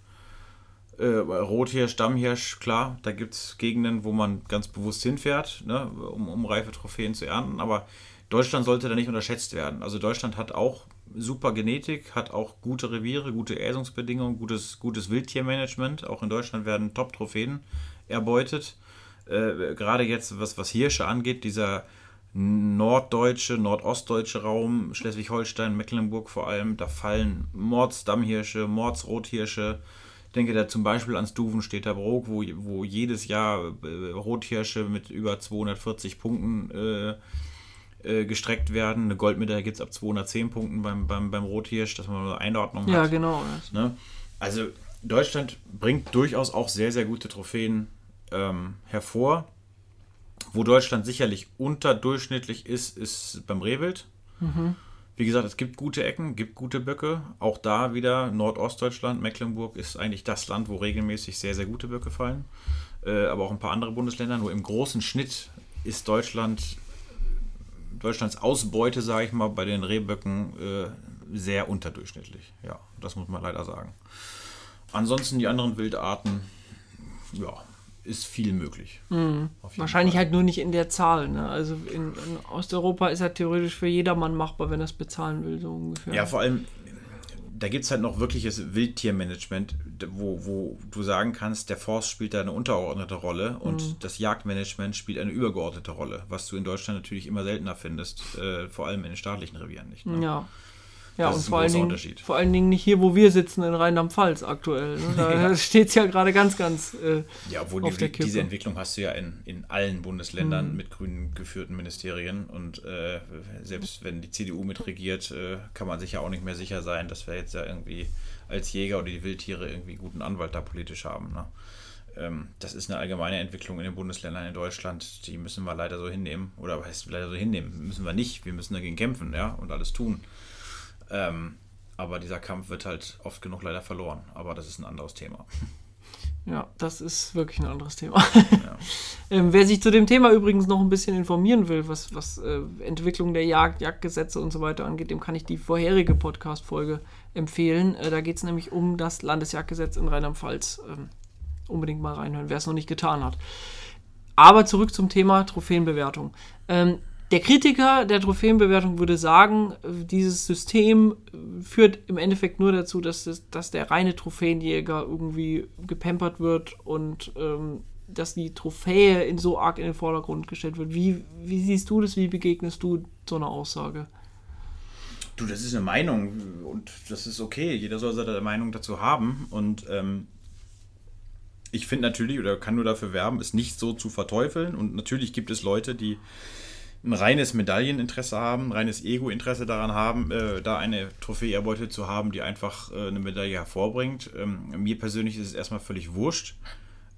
Speaker 4: Äh, Rothirsch, Stammhirsch, klar, da gibt es Gegenden, wo man ganz bewusst hinfährt, ne, um, um reife Trophäen zu ernten, aber Deutschland sollte da nicht unterschätzt werden. Also Deutschland hat auch super Genetik, hat auch gute Reviere, gute Äsungsbedingungen, gutes, gutes Wildtiermanagement. Auch in Deutschland werden Top-Trophäen erbeutet. Äh, Gerade jetzt, was, was Hirsche angeht, dieser norddeutsche, nordostdeutsche Raum, Schleswig-Holstein, Mecklenburg vor allem, da fallen Mordsdammhirsche, Mordsrothirsche. Ich denke da zum Beispiel ans Duvenstädter Brook, wo, wo jedes Jahr äh, Rothirsche mit über 240 Punkten äh, äh, gestreckt werden. Eine Goldmedaille gibt es ab 210 Punkten beim, beim, beim Rothirsch, dass man eine Einordnung
Speaker 3: ja,
Speaker 4: hat.
Speaker 3: Genau,
Speaker 4: ja, genau. Ne? Also Deutschland bringt durchaus auch sehr, sehr gute Trophäen ähm, hervor. Wo Deutschland sicherlich unterdurchschnittlich ist, ist beim Rehwild. Mhm. Wie gesagt, es gibt gute Ecken, gibt gute Böcke. Auch da wieder Nordostdeutschland, Mecklenburg ist eigentlich das Land, wo regelmäßig sehr, sehr gute Böcke fallen. Äh, aber auch ein paar andere Bundesländer. Nur im großen Schnitt ist Deutschland Deutschlands Ausbeute, sage ich mal, bei den Rehböcken äh, sehr unterdurchschnittlich. Ja, das muss man leider sagen. Ansonsten die anderen Wildarten, ja, ist viel möglich.
Speaker 3: Mhm. Wahrscheinlich Fall. halt nur nicht in der Zahl. Ne? Also in, in, Osteuropa ist er theoretisch für jedermann machbar, wenn er es bezahlen will, so ungefähr.
Speaker 4: Ja, vor allem da gibt es halt noch wirkliches Wildtiermanagement, wo, wo du sagen kannst, der Forst spielt da eine untergeordnete Rolle und mhm. das Jagdmanagement spielt eine übergeordnete Rolle, was du in Deutschland natürlich immer seltener findest, äh, vor allem in den staatlichen Revieren nicht.
Speaker 3: Ne? Ja. Ja, das und vor allen, Dingen, vor allen Dingen nicht hier, wo wir sitzen, in Rheinland-Pfalz aktuell. Ne? Da <laughs> ja. <laughs> steht es ja gerade ganz, ganz. Äh,
Speaker 4: ja, obwohl die, diese Entwicklung hast du ja in, in allen Bundesländern mhm. mit grün geführten Ministerien. Und äh, selbst wenn die CDU mitregiert, äh, kann man sich ja auch nicht mehr sicher sein, dass wir jetzt ja irgendwie als Jäger oder die Wildtiere irgendwie guten Anwalt da politisch haben. Ne? Ähm, das ist eine allgemeine Entwicklung in den Bundesländern in Deutschland, die müssen wir leider so hinnehmen. Oder was heißt leider so hinnehmen? Müssen wir nicht. Wir müssen dagegen kämpfen ja, und alles tun. Ähm, aber dieser Kampf wird halt oft genug leider verloren. Aber das ist ein anderes Thema. <laughs>
Speaker 3: Ja, das ist wirklich ein anderes Thema. Ja. <laughs> ähm, wer sich zu dem Thema übrigens noch ein bisschen informieren will, was, was äh, Entwicklung der Jagd, Jagdgesetze und so weiter angeht, dem kann ich die vorherige Podcast-Folge empfehlen. Äh, da geht es nämlich um das Landesjagdgesetz in Rheinland-Pfalz. Ähm, unbedingt mal reinhören, wer es noch nicht getan hat. Aber zurück zum Thema Trophäenbewertung. Ähm, der Kritiker der Trophäenbewertung würde sagen, dieses System führt im Endeffekt nur dazu, dass, das, dass der reine Trophäenjäger irgendwie gepampert wird und ähm, dass die Trophäe in so arg in den Vordergrund gestellt wird. Wie, wie siehst du das? Wie begegnest du so einer Aussage?
Speaker 4: Du, das ist eine Meinung und das ist okay. Jeder soll seine Meinung dazu haben und ähm, ich finde natürlich oder kann nur dafür werben, es nicht so zu verteufeln und natürlich gibt es Leute, die ein reines Medailleninteresse haben, ein reines Ego-Interesse daran haben, äh, da eine Trophäe erbeutet zu haben, die einfach äh, eine Medaille hervorbringt. Ähm, mir persönlich ist es erstmal völlig wurscht,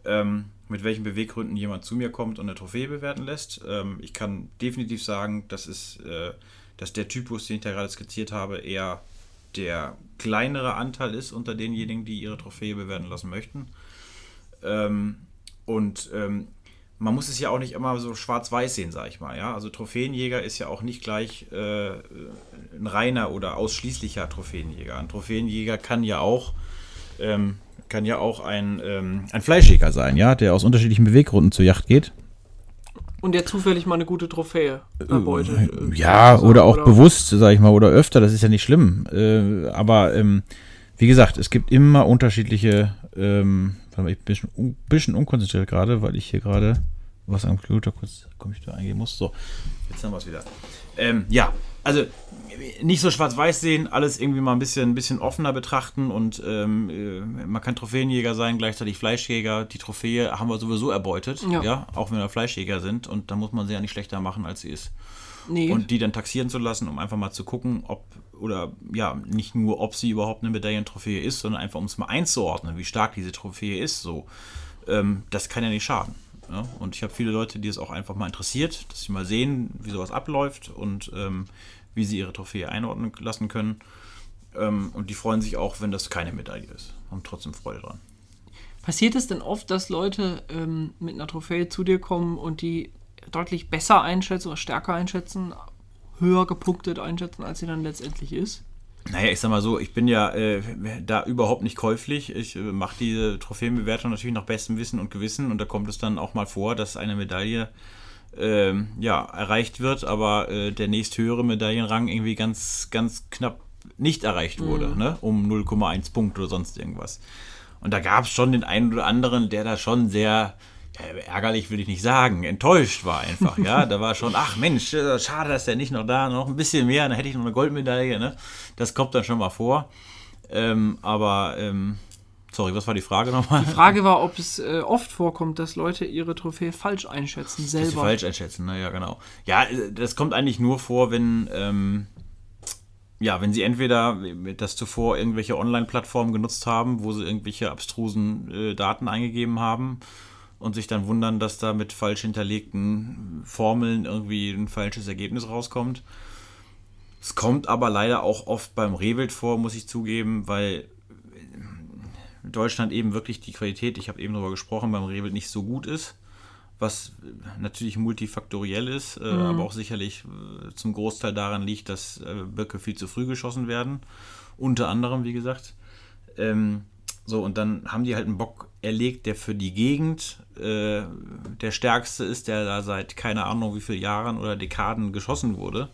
Speaker 4: ähm, mit welchen Beweggründen jemand zu mir kommt und eine Trophäe bewerten lässt. Ähm, ich kann definitiv sagen, dass, es, äh, dass der Typus, den ich da gerade skizziert habe, eher der kleinere Anteil ist unter denjenigen, die ihre Trophäe bewerten lassen möchten. Ähm, und ähm, man muss es ja auch nicht immer so schwarz-weiß sehen, sag ich mal. Ja? Also Trophäenjäger ist ja auch nicht gleich äh, ein reiner oder ausschließlicher Trophäenjäger. Ein Trophäenjäger kann ja auch ähm, kann ja auch ein, ähm, ein Fleischjäger sein, ja, der aus unterschiedlichen Beweggründen zur Yacht geht.
Speaker 3: Und der zufällig mal eine gute Trophäe erbeutet.
Speaker 4: Äh, ja, oder auch oder bewusst, sag ich mal, oder öfter, das ist ja nicht schlimm. Äh, aber ähm, wie gesagt, es gibt immer unterschiedliche, ähm, warte mal, ich bin ein bisschen unkonzentriert gerade, weil ich hier gerade was am Computer kurz Computer eingehen muss. So, jetzt haben wir es wieder. Ähm, ja, also nicht so schwarz-weiß sehen, alles irgendwie mal ein bisschen, ein bisschen offener betrachten und ähm, äh, man kann Trophäenjäger sein, gleichzeitig Fleischjäger. Die Trophäe haben wir sowieso erbeutet, ja. ja, auch wenn wir Fleischjäger sind und da muss man sie ja nicht schlechter machen, als sie ist. Nee. Und die dann taxieren zu lassen, um einfach mal zu gucken, ob, oder ja, nicht nur, ob sie überhaupt eine Medaillentrophäe ist, sondern einfach, um es mal einzuordnen, wie stark diese Trophäe ist, so. Ähm, das kann ja nicht schaden. Ja? Und ich habe viele Leute, die es auch einfach mal interessiert, dass sie mal sehen, wie sowas abläuft und ähm, wie sie ihre Trophäe einordnen lassen können. Ähm, und die freuen sich auch, wenn das keine Medaille ist. Haben trotzdem Freude dran.
Speaker 3: Passiert es denn oft, dass Leute ähm, mit einer Trophäe zu dir kommen und die deutlich besser einschätzen oder stärker einschätzen, höher gepunktet einschätzen, als sie dann letztendlich ist?
Speaker 4: Naja, ich sag mal so, ich bin ja äh, da überhaupt nicht käuflich. Ich äh, mache diese Trophäenbewertung natürlich nach bestem Wissen und Gewissen und da kommt es dann auch mal vor, dass eine Medaille äh, ja, erreicht wird, aber äh, der nächsthöhere Medaillenrang irgendwie ganz, ganz knapp nicht erreicht wurde, mhm. ne? um 0,1 Punkt oder sonst irgendwas. Und da gab es schon den einen oder anderen, der da schon sehr äh, ärgerlich will ich nicht sagen, enttäuscht war einfach, ja. Da war schon, ach Mensch, äh, schade, dass der nicht noch da, noch ein bisschen mehr, dann hätte ich noch eine Goldmedaille, ne? Das kommt dann schon mal vor. Ähm, aber, ähm, sorry, was war die Frage nochmal?
Speaker 3: Die Frage war, ob es äh, oft vorkommt, dass Leute ihre Trophäe falsch einschätzen, selber. Dass sie
Speaker 4: falsch einschätzen, naja, genau. Ja, äh, das kommt eigentlich nur vor, wenn, ähm, ja, wenn sie entweder das zuvor irgendwelche Online-Plattformen genutzt haben, wo sie irgendwelche abstrusen äh, Daten eingegeben haben und sich dann wundern, dass da mit falsch hinterlegten Formeln irgendwie ein falsches Ergebnis rauskommt. Es kommt aber leider auch oft beim Rehwild vor, muss ich zugeben, weil Deutschland eben wirklich die Qualität, ich habe eben darüber gesprochen, beim Rehwild nicht so gut ist, was natürlich multifaktoriell ist, äh, mhm. aber auch sicherlich äh, zum Großteil daran liegt, dass äh, Böcke viel zu früh geschossen werden. Unter anderem, wie gesagt. Ähm, so, und dann haben die halt einen Bock erlegt, der für die Gegend äh, der stärkste ist, der da seit keine Ahnung wie vielen Jahren oder Dekaden geschossen wurde,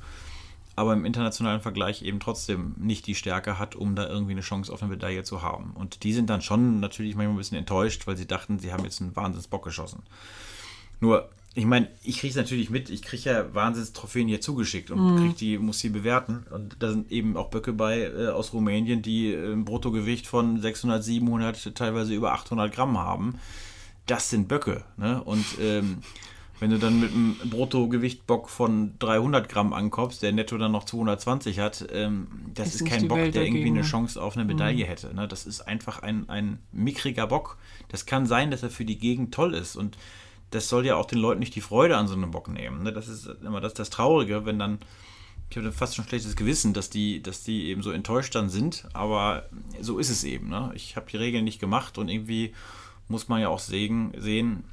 Speaker 4: aber im internationalen Vergleich eben trotzdem nicht die Stärke hat, um da irgendwie eine Chance auf eine Medaille zu haben. Und die sind dann schon natürlich manchmal ein bisschen enttäuscht, weil sie dachten, sie haben jetzt einen Wahnsinnsbock geschossen. Nur ich meine, ich kriege es natürlich mit, ich kriege ja Wahnsinns-Trophäen hier zugeschickt und mhm. krieg die, muss sie bewerten. Und da sind eben auch Böcke bei äh, aus Rumänien, die äh, ein Bruttogewicht von 600, 700, teilweise über 800 Gramm haben. Das sind Böcke. Ne? Und ähm, wenn du dann mit einem Bruttogewicht-Bock von 300 Gramm ankommst, der netto dann noch 220 hat, ähm, das ist, ist kein Bock, Welt der irgendwie eine Chance auf eine Medaille mhm. hätte. Ne? Das ist einfach ein, ein mickriger Bock. Das kann sein, dass er für die Gegend toll ist und das soll ja auch den Leuten nicht die Freude an so einem Bock nehmen. Ne? Das ist immer das, das Traurige, wenn dann, ich habe fast schon schlechtes Gewissen, dass die, dass die eben so enttäuscht dann sind, aber so ist es eben. Ne? Ich habe die Regeln nicht gemacht und irgendwie muss man ja auch sehen, sehen,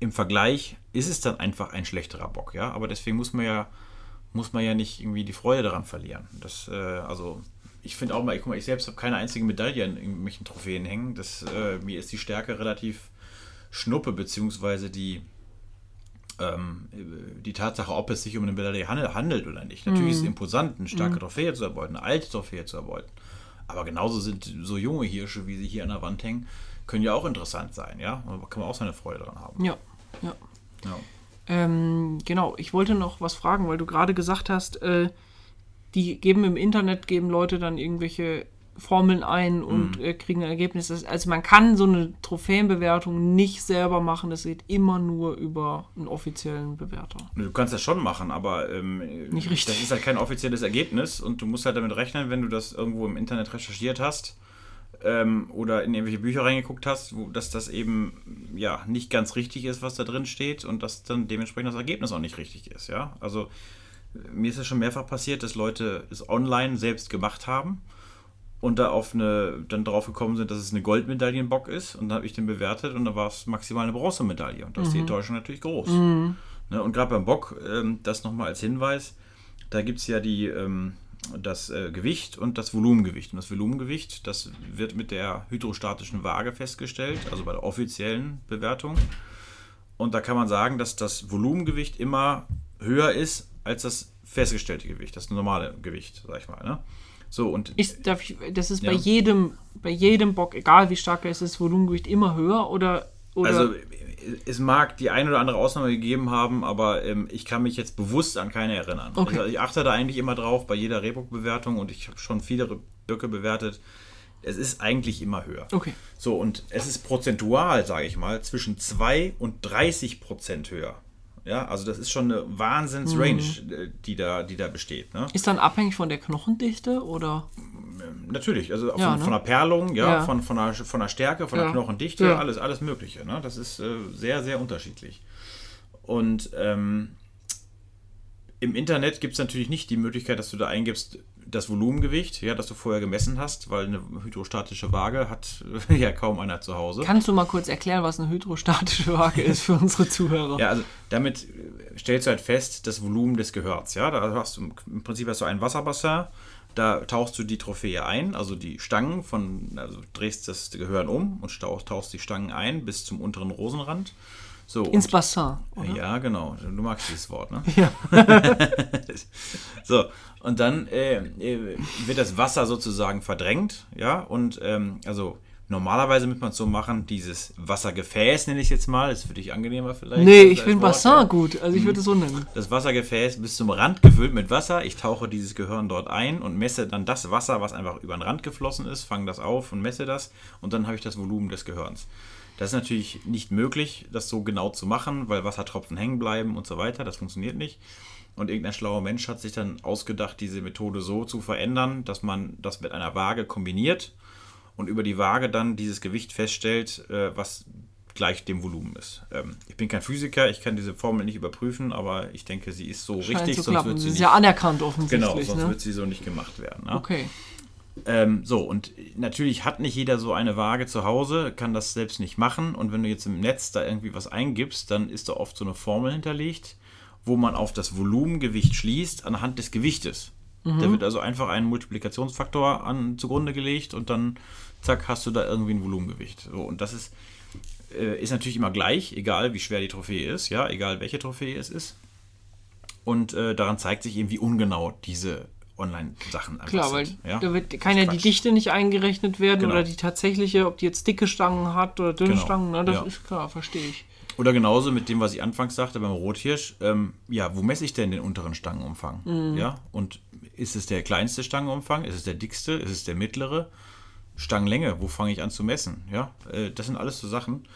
Speaker 4: im Vergleich ist es dann einfach ein schlechterer Bock, ja. Aber deswegen muss man ja, muss man ja nicht irgendwie die Freude daran verlieren. Das, äh, also ich finde auch mal, ich, guck mal, ich selbst habe keine einzige Medaille in irgendwelchen Trophäen hängen. Das, äh, mir ist die Stärke relativ Schnuppe, beziehungsweise die, ähm, die Tatsache, ob es sich um eine Medaille handelt oder nicht. Natürlich mhm. ist es mhm. imposant, eine starke mhm. Trophäe zu erbeuten, eine alte Trophäe zu erbeuten. Aber genauso sind so junge Hirsche, wie sie hier an der Wand hängen, können ja auch interessant sein, ja. Da kann man auch seine Freude dran haben.
Speaker 3: Ja, ja. ja. Ähm, genau, ich wollte noch was fragen, weil du gerade gesagt hast, äh, die geben im Internet, geben Leute dann irgendwelche Formeln ein und mhm. äh, kriegen ein Ergebnis. Also man kann so eine Trophäenbewertung nicht selber machen, das geht immer nur über einen offiziellen Bewerter.
Speaker 4: Du kannst das schon machen, aber ähm,
Speaker 3: nicht richtig.
Speaker 4: das ist halt kein offizielles Ergebnis und du musst halt damit rechnen, wenn du das irgendwo im Internet recherchiert hast ähm, oder in irgendwelche Bücher reingeguckt hast, wo, dass das eben ja nicht ganz richtig ist, was da drin steht und dass dann dementsprechend das Ergebnis auch nicht richtig ist. Ja, also mir ist es schon mehrfach passiert, dass Leute es online selbst gemacht haben und da auf eine, dann drauf gekommen sind, dass es eine Goldmedaillenbock ist. Und dann habe ich den bewertet und da war es maximal eine Bronzemedaille. Und da ist die Enttäuschung natürlich groß. Ne? Und gerade beim Bock, ähm, das nochmal als Hinweis, da gibt es ja die, ähm, das äh, Gewicht und das Volumengewicht. Und das Volumengewicht, das wird mit der hydrostatischen Waage festgestellt, also bei der offiziellen Bewertung. Und da kann man sagen, dass das Volumengewicht immer höher ist als das festgestellte Gewicht, das normale Gewicht, sag ich mal. Ne? So, und
Speaker 3: Ist, darf ich, das ist
Speaker 4: Ja.
Speaker 3: bei jedem, bei jedem Bock, egal wie stark er ist, ist das Volumengewicht immer höher oder, oder
Speaker 4: Also es mag die eine oder andere Ausnahme gegeben haben, aber ähm, ich kann mich jetzt bewusst an keine erinnern.
Speaker 3: Okay.
Speaker 4: Also ich achte da eigentlich immer drauf bei jeder Rehbock-Bewertung und ich habe schon viele Böcke bewertet. Es ist eigentlich immer höher.
Speaker 3: Okay.
Speaker 4: So, und es ist prozentual, sage ich mal, zwischen 2 und 30 Prozent höher. Ja, also das ist schon eine Wahnsinns-Range,
Speaker 3: Mhm.
Speaker 4: äh, die, da, die da besteht. Ne?
Speaker 3: ist dann abhängig von der Knochendichte oder?
Speaker 4: Natürlich, also von,
Speaker 3: Ja, ne?
Speaker 4: von der Perlung, ja,
Speaker 3: Ja.
Speaker 4: Von, von, der, von der Stärke, von
Speaker 3: Ja.
Speaker 4: der Knochendichte, alles, alles Mögliche. Ne? Das ist äh, sehr, sehr unterschiedlich. Und ähm, im Internet gibt es natürlich nicht die Möglichkeit, dass du da eingibst, das Volumengewicht, ja, das du vorher gemessen hast, weil eine hydrostatische Waage hat <laughs> ja kaum einer zu Hause.
Speaker 3: Kannst du mal kurz erklären, was eine hydrostatische Waage ist für unsere Zuhörer?
Speaker 4: Ja, also damit äh, stellst du halt fest, das Volumen des Gehörts. Ja, da hast du im Prinzip hast du ein Wasserbassin, da tauchst du die Trophäe ein, also die Stangen von, also drehst das Gehörn um und tauchst die Stangen ein bis zum unteren Rosenrand. So,
Speaker 3: Ins Bassin, oder?
Speaker 4: ja, genau. Du magst dieses Wort, ne?
Speaker 3: Ja. <laughs>
Speaker 4: so, und dann äh, äh, wird das Wasser sozusagen verdrängt, ja, und ähm, also normalerweise müsste man es so machen, dieses Wassergefäß nenne ich jetzt mal, ist für dich angenehmer vielleicht.
Speaker 3: Nee, ich finde Bassin
Speaker 4: ja.
Speaker 3: gut. Also ich würde es so nennen.
Speaker 4: Das Wassergefäß bis zum Rand gefüllt mit Wasser. Ich tauche dieses Gehirn dort ein und messe dann das Wasser, was einfach über den Rand geflossen ist, fange das auf und messe das und dann habe ich das Volumen des Gehirns. Das ist natürlich nicht möglich, das so genau zu machen, weil Wassertropfen hängen bleiben und so weiter. Das funktioniert nicht. Und irgendein schlauer Mensch hat sich dann ausgedacht, diese Methode so zu verändern, dass man das mit einer Waage kombiniert und über die Waage dann dieses Gewicht feststellt, äh, was gleich dem Volumen ist. Ähm, ich bin kein Physiker, ich kann diese Formel nicht überprüfen, aber ich denke, sie ist so
Speaker 3: Scheint
Speaker 4: richtig, sonst wird sie
Speaker 3: ist
Speaker 4: nicht.
Speaker 3: ja anerkannt offensichtlich.
Speaker 4: genau, sonst
Speaker 3: ne?
Speaker 4: wird sie so nicht gemacht werden. Ne?
Speaker 3: Okay.
Speaker 4: Ähm, so, und natürlich hat nicht jeder so eine Waage zu Hause, kann das selbst nicht machen. Und wenn du jetzt im Netz da irgendwie was eingibst, dann ist da oft so eine Formel hinterlegt, wo man auf das Volumengewicht schließt anhand des Gewichtes. Da wird also einfach ein Multiplikationsfaktor an, zugrunde gelegt und dann, zack, hast du da irgendwie ein Volumengewicht. So, und das ist, äh, ist natürlich immer gleich, egal wie schwer die Trophäe ist, ja, egal welche Trophäe es ist. Und äh, daran zeigt sich eben, wie ungenau diese Online-Sachen einfach
Speaker 3: Klar, weil
Speaker 4: sind. Ja?
Speaker 3: da wird, kann ja die. Dichte nicht eingerechnet werden
Speaker 4: Genau.
Speaker 3: oder die tatsächliche, ob die jetzt dicke Stangen hat oder dünne
Speaker 4: Genau.
Speaker 3: Stangen. Ne? Das
Speaker 4: Ja.
Speaker 3: ist klar, verstehe ich.
Speaker 4: Oder genauso mit dem, was ich anfangs sagte beim Rothirsch. Ähm, ja, wo messe ich denn den unteren Stangenumfang?
Speaker 3: Mhm.
Speaker 4: Ja, und ist es der kleinste Stangenumfang? Ist es der dickste? Ist es der mittlere? Stangenlänge, wo fange ich an zu messen? Ja, äh, das sind alles so Sachen.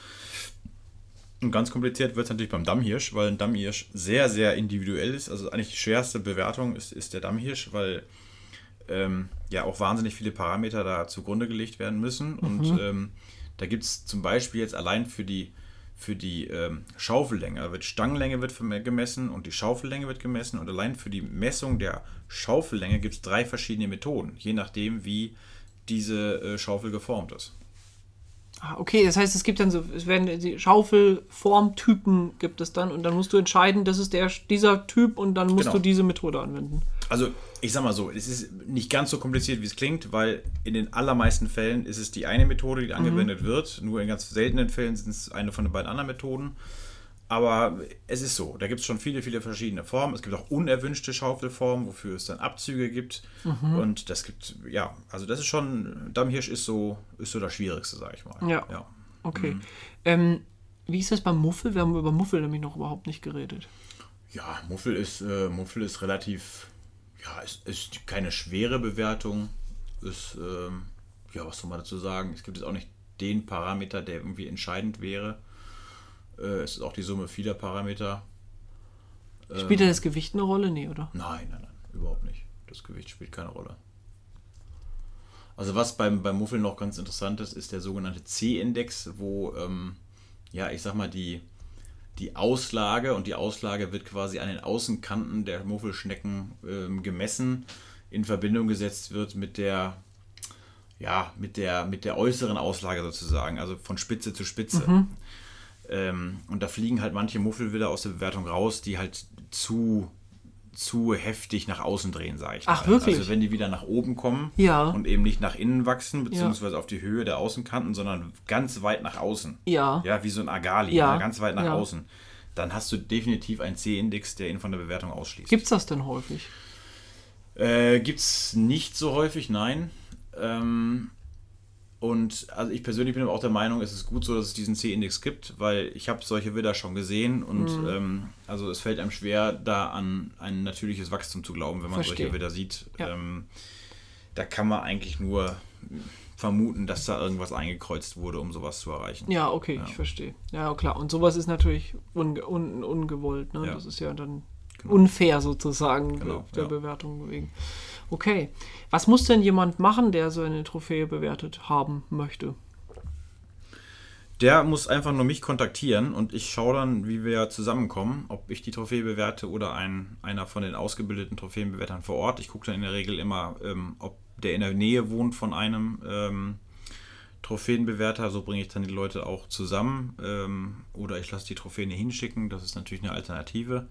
Speaker 4: Und ganz kompliziert wird es natürlich beim Dammhirsch, weil ein Dammhirsch sehr, sehr individuell ist. Also eigentlich die schwerste Bewertung ist, ist der Dammhirsch, weil ähm, ja auch wahnsinnig viele Parameter da zugrunde gelegt werden müssen. Und ähm, da gibt es zum Beispiel jetzt allein für die, für die ähm, Schaufellänge, da wird Stangenlänge wird gemessen und die Schaufellänge wird gemessen. Und allein für die Messung der Schaufellänge gibt es drei verschiedene Methoden, je nachdem, wie diese äh, Schaufel geformt ist.
Speaker 3: Ah, Okay, das heißt, es gibt dann so, es werden Schaufelformtypen gibt es dann und dann musst du entscheiden, das ist der, dieser Typ und dann musst
Speaker 4: Genau.
Speaker 3: du diese Methode anwenden.
Speaker 4: Also, ich sag mal so, es ist nicht ganz so kompliziert, wie es klingt, weil in den allermeisten Fällen ist es die eine Methode, die angewendet wird. Nur in ganz seltenen Fällen sind es eine von den beiden anderen Methoden. Aber es ist so, da gibt es schon viele, viele verschiedene Formen. Es gibt auch unerwünschte Schaufelformen, wofür es dann Abzüge gibt. Und das gibt, ja, also das ist schon, Dammhirsch ist so, ist so das Schwierigste, sag ich mal.
Speaker 3: Ja.
Speaker 4: ja.
Speaker 3: Okay. Ähm, wie ist das beim Muffel? Wir haben über Muffel nämlich noch überhaupt nicht geredet.
Speaker 4: Ja, Muffel ist, äh, Muffel ist relativ, ja, ist, ist keine schwere Bewertung. Ist, ähm, ja, was soll man dazu sagen? Es gibt jetzt auch nicht den Parameter, der irgendwie entscheidend wäre. Äh, es ist auch die Summe vieler Parameter.
Speaker 3: Spielt da das Gewicht eine Rolle? Nee, oder?
Speaker 4: Nein, nein, nein, überhaupt nicht. Das Gewicht spielt keine Rolle. Also was beim, beim Muffel noch ganz interessant ist, ist der sogenannte C-Index, wo, ähm, ja, ich sag mal, die, die Auslage und die Auslage wird quasi an den Außenkanten der Muffelschnecken ähm, gemessen, in Verbindung gesetzt wird mit der, ja, mit der, mit der äußeren Auslage sozusagen, also von Spitze zu Spitze. Ähm, und da fliegen halt manche Muffelwilder aus der Bewertung raus, die halt zu, zu heftig nach außen drehen, sage ich
Speaker 3: Ach,
Speaker 4: mal.
Speaker 3: wirklich?
Speaker 4: Also wenn die wieder nach oben kommen
Speaker 3: Ja.
Speaker 4: und eben nicht nach innen wachsen, beziehungsweise auf die Höhe der Außenkanten, sondern ganz weit nach außen.
Speaker 3: Ja.
Speaker 4: Ja, wie so ein Agali,
Speaker 3: Ja.
Speaker 4: ne, ganz weit nach
Speaker 3: Ja.
Speaker 4: außen. Dann hast du definitiv einen C-Index, der ihn von der Bewertung ausschließt.
Speaker 3: Gibt's das denn häufig?
Speaker 4: Äh, gibt's nicht so häufig, nein. Ähm, und also ich persönlich bin aber auch der Meinung, es ist gut so, dass es diesen C-Index gibt, weil ich habe solche Widder schon gesehen und
Speaker 3: Mhm.
Speaker 4: ähm, also es fällt einem schwer, da an ein natürliches Wachstum zu glauben, wenn man
Speaker 3: Verstehe.
Speaker 4: solche Widder sieht.
Speaker 3: Ja.
Speaker 4: Ähm, da kann man eigentlich nur vermuten, dass da irgendwas eingekreuzt wurde, um sowas zu erreichen.
Speaker 3: Ja, okay, ich verstehe. Ja, klar. Und sowas ist natürlich unge un ungewollt. Ne?
Speaker 4: Ja.
Speaker 3: Das ist ja dann unfair sozusagen
Speaker 4: Genau,
Speaker 3: der
Speaker 4: ja.
Speaker 3: Bewertung wegen. Okay. Was muss denn jemand machen, der so eine Trophäe bewertet haben möchte?
Speaker 4: Der muss einfach nur mich kontaktieren und ich schaue dann, wie wir zusammenkommen, ob ich die Trophäe bewerte oder ein, einer von den ausgebildeten Trophäenbewertern vor Ort. Ich gucke dann in der Regel immer, ähm, ob der in der Nähe wohnt von einem ähm, Trophäenbewerter. So bringe ich dann die Leute auch zusammen. Ähm, oder ich lasse die Trophäen hinschicken. Das ist natürlich eine Alternative.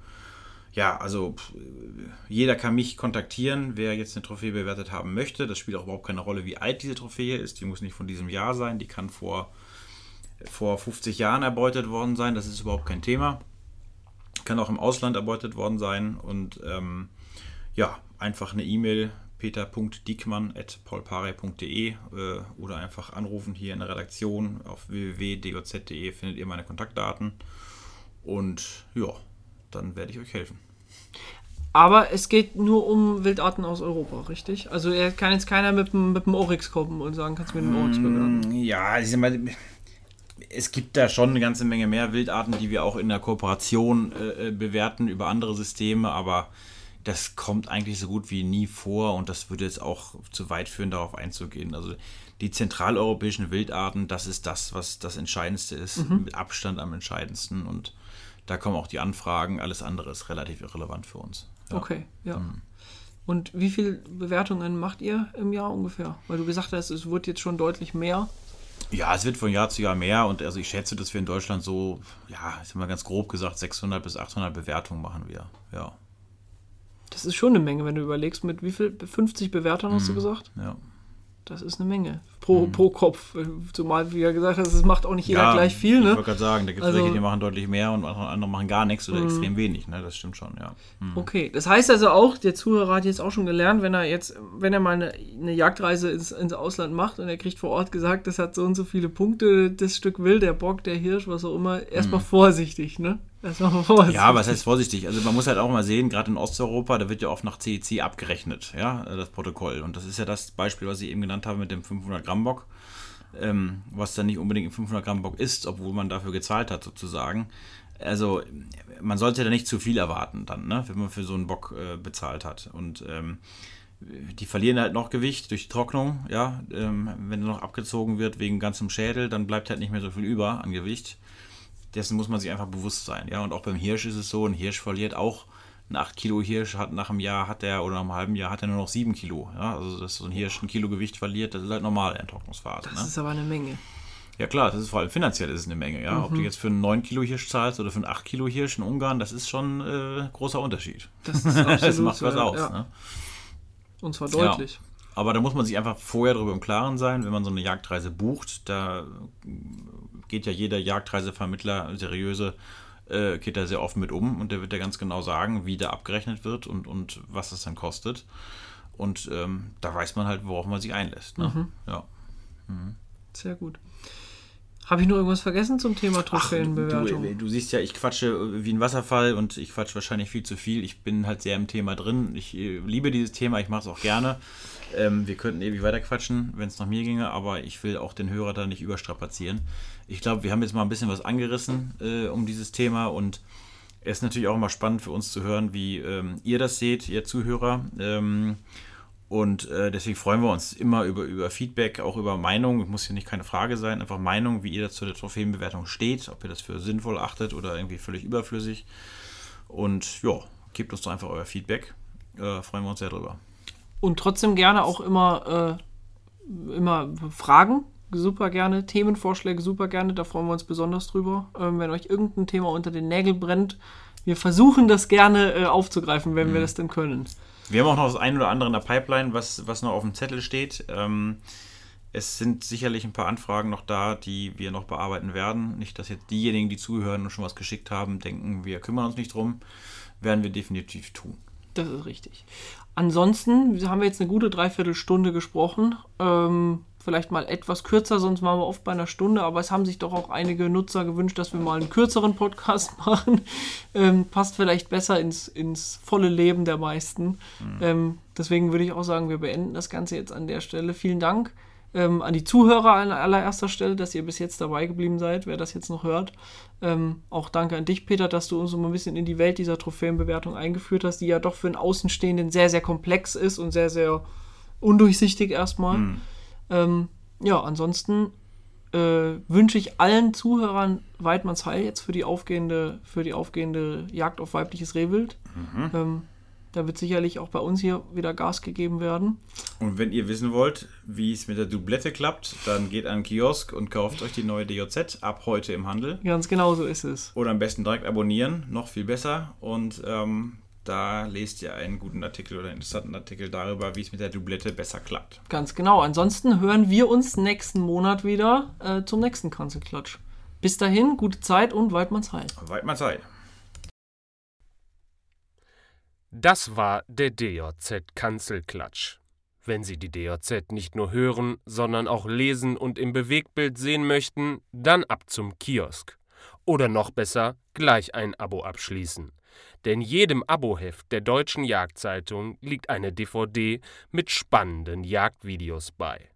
Speaker 4: Ja, also jeder kann mich kontaktieren, wer jetzt eine Trophäe bewertet haben möchte. Das spielt auch überhaupt keine Rolle, wie alt diese Trophäe ist. Die muss nicht von diesem Jahr sein. Die kann vor vor 50 Jahren erbeutet worden sein, das ist überhaupt kein Thema. Kann auch im Ausland erbeutet worden sein und ähm, ja, einfach eine E-Mail peter.diekmann.paulpare.de äh, oder einfach anrufen hier in der Redaktion auf www.doz.de findet ihr meine Kontaktdaten und ja, dann werde ich euch helfen.
Speaker 3: Aber es geht nur um Wildarten aus Europa, richtig? Also er kann jetzt keiner mit dem, mit dem Oryx kommen und sagen, kannst du mir den Oryx bewerten?
Speaker 4: Ja, ich sag mal, es gibt da schon eine ganze Menge mehr Wildarten, die wir auch in der Kooperation äh, äh, bewerten über andere Systeme, aber das kommt eigentlich so gut wie nie vor und das würde jetzt auch zu weit führen, darauf einzugehen. Also die zentraleuropäischen Wildarten, das ist das, was das Entscheidendste ist, mit Abstand am entscheidendsten und da kommen auch die Anfragen, alles andere ist relativ irrelevant für uns. Ja.
Speaker 3: Okay, ja.
Speaker 4: Mhm.
Speaker 3: Und wie viele Bewertungen macht ihr im Jahr ungefähr? Weil du gesagt hast, es wird jetzt schon deutlich mehr.
Speaker 4: Ja, es wird von Jahr zu Jahr mehr und also ich schätze, dass wir in Deutschland so, ja, ich sag mal ganz grob gesagt, 600 bis 800 Bewertungen machen wir. Ja,
Speaker 3: Das ist schon eine Menge, wenn du überlegst, mit wie viel? 50 Bewertern hast du gesagt?
Speaker 4: ja.
Speaker 3: Das ist eine Menge. Pro, pro Kopf. Zumal, wie er gesagt hat, es macht auch nicht jeder
Speaker 4: Mhm. ja,
Speaker 3: gleich viel,
Speaker 4: Ich
Speaker 3: ne?
Speaker 4: wollte gerade sagen, da gibt es
Speaker 3: Also- Mhm.
Speaker 4: welche, die machen deutlich mehr und andere machen gar nichts oder extrem wenig, ne? Das stimmt schon, ja. Hm.
Speaker 3: Okay, das heißt also auch, der Zuhörer hat jetzt auch schon gelernt, wenn er jetzt, wenn er mal eine, eine Jagdreise ins, ins Ausland macht und er kriegt vor Ort gesagt, das hat so und so viele Punkte, das Stück Wild, der Bock, der Hirsch, was auch immer, erstmal vorsichtig, ne? Erstmal vorsichtig.
Speaker 4: Mhm. Ja, was heißt vorsichtig? Also man muss halt auch mal sehen, gerade in Osteuropa, da wird ja oft nach CEC abgerechnet, ja, das Protokoll. Und das ist ja das Beispiel, was ich eben genannt habe mit dem 500 Gramm Bock, ähm, was dann nicht unbedingt ein 500 Gramm Bock ist, obwohl man dafür gezahlt hat sozusagen. Also man sollte da nicht zu viel erwarten dann, ne, wenn man für so einen Bock äh, bezahlt hat. Und ähm, die verlieren halt noch Gewicht durch die Trocknung, ja. Ähm, wenn noch abgezogen wird wegen ganzem Schädel, dann bleibt halt nicht mehr so viel über an Gewicht dessen muss man sich einfach bewusst sein. Ja, und auch beim Hirsch ist es so, ein Hirsch verliert auch, ein 8 Kilo Hirsch hat nach einem Jahr hat er oder nach einem halben Jahr hat er nur noch 7 Kilo. Ja, also dass so ein Hirsch ein Kilo Gewicht verliert, das ist halt normal in der Trocknungsphase.
Speaker 3: das
Speaker 4: Ne?
Speaker 3: ist aber eine Menge.
Speaker 4: Ja klar, das ist vor allem finanziell ist es eine Menge. Ja?
Speaker 3: Mhm.
Speaker 4: Ob du jetzt für einen 9 Kilo Hirsch zahlst oder für einen 8 Kilo Hirsch in Ungarn, das ist schon äh, großer Unterschied.
Speaker 3: Das <laughs> absolut
Speaker 4: das macht was aus.
Speaker 3: ja.
Speaker 4: Ne?
Speaker 3: Und zwar deutlich.
Speaker 4: Aber da muss man sich einfach vorher darüber im Klaren sein, wenn man so eine Jagdreise bucht. Da geht ja jeder Jagdreisevermittler, seriöse, äh, geht da sehr offen mit um und der wird ja ganz genau sagen, wie da abgerechnet wird und, und was das dann kostet. Und ähm, da weiß man halt, worauf man sich einlässt. Ne?
Speaker 3: Mhm.
Speaker 4: Ja.
Speaker 3: Sehr gut. Habe ich noch irgendwas vergessen zum Thema Trophäenbewertung?
Speaker 4: Du, du siehst ja, ich quatsche wie ein Wasserfall und ich quatsche wahrscheinlich viel zu viel. Ich bin halt sehr im Thema drin. Ich äh, liebe dieses Thema, ich mache es auch gerne. Ähm, wir könnten ewig weiter quatschen, wenn es nach mir ginge, aber ich will auch den Hörer da nicht überstrapazieren. Ich glaube, wir haben jetzt mal ein bisschen was angerissen äh, um dieses Thema und es ist natürlich auch immer spannend für uns zu hören, wie ähm, ihr das seht, ihr Zuhörer. Ähm, und äh, deswegen freuen wir uns immer über, über Feedback, auch über Meinung. Muss ja nicht keine Frage sein, einfach Meinung, wie ihr zu der Trophäenbewertung steht, ob ihr das für sinnvoll achtet oder irgendwie völlig überflüssig. Und ja, gebt uns doch einfach euer Feedback. Äh, freuen wir uns sehr drüber.
Speaker 3: Und trotzdem gerne auch immer äh, immer Fragen super gerne, Themenvorschläge super gerne, da freuen wir uns besonders drüber. Ähm, wenn euch irgendein Thema unter den Nägeln brennt, wir versuchen das gerne äh, aufzugreifen, wenn mhm. wir das denn können.
Speaker 4: Wir haben auch noch das ein oder andere in der Pipeline, was, was noch auf dem Zettel steht. Ähm, es sind sicherlich ein paar Anfragen noch da, die wir noch bearbeiten werden. Nicht, dass jetzt diejenigen, die zuhören und schon was geschickt haben, denken, wir kümmern uns nicht drum. Werden wir definitiv tun.
Speaker 3: Das ist richtig. Ansonsten haben wir jetzt eine gute Dreiviertelstunde gesprochen. Ähm, vielleicht mal etwas kürzer, sonst waren wir oft bei einer Stunde, aber es haben sich doch auch einige Nutzer gewünscht, dass wir mal einen kürzeren Podcast <laughs> machen. Ähm, passt vielleicht besser ins, ins volle Leben der meisten. Mhm. Ähm, deswegen würde ich auch sagen, wir beenden das Ganze jetzt an der Stelle. Vielen Dank ähm, an die Zuhörer an allererster Stelle, dass ihr bis jetzt dabei geblieben seid, wer das jetzt noch hört. Ähm, auch danke an dich, Peter, dass du uns so ein bisschen in die Welt dieser Trophäenbewertung eingeführt hast, die ja doch für einen Außenstehenden sehr, sehr komplex ist und sehr, sehr undurchsichtig erstmal. Mhm. Ähm, ja, ansonsten äh, wünsche ich allen Zuhörern Weidmanns Heil jetzt für die aufgehende, für die aufgehende Jagd auf weibliches Rehwild. Mhm. Da wird sicherlich auch bei uns hier wieder Gas gegeben werden.
Speaker 4: Und wenn ihr wissen wollt, wie es mit der Doublette klappt, dann geht an den Kiosk und kauft euch die neue DJZ ab heute im Handel.
Speaker 3: Ganz genau so ist es.
Speaker 4: Oder am besten direkt abonnieren, noch viel besser. Und ähm, da lest ihr einen guten Artikel oder einen interessanten Artikel darüber, wie es mit der Doublette besser klappt.
Speaker 3: Ganz genau. Ansonsten hören wir uns nächsten Monat wieder äh, zum nächsten Kanzelklatsch. Bis dahin, gute Zeit und Weidmanns Heil.
Speaker 4: Weidmanns Heil.
Speaker 2: Das war der DJZ Kanzelklatsch. Wenn Sie die DJZ nicht nur hören, sondern auch lesen und im Bewegtbild sehen möchten, dann ab zum Kiosk. Oder noch besser, gleich ein Abo abschließen denn jedem Aboheft der Deutschen Jagdzeitung liegt eine DVD mit spannenden Jagdvideos bei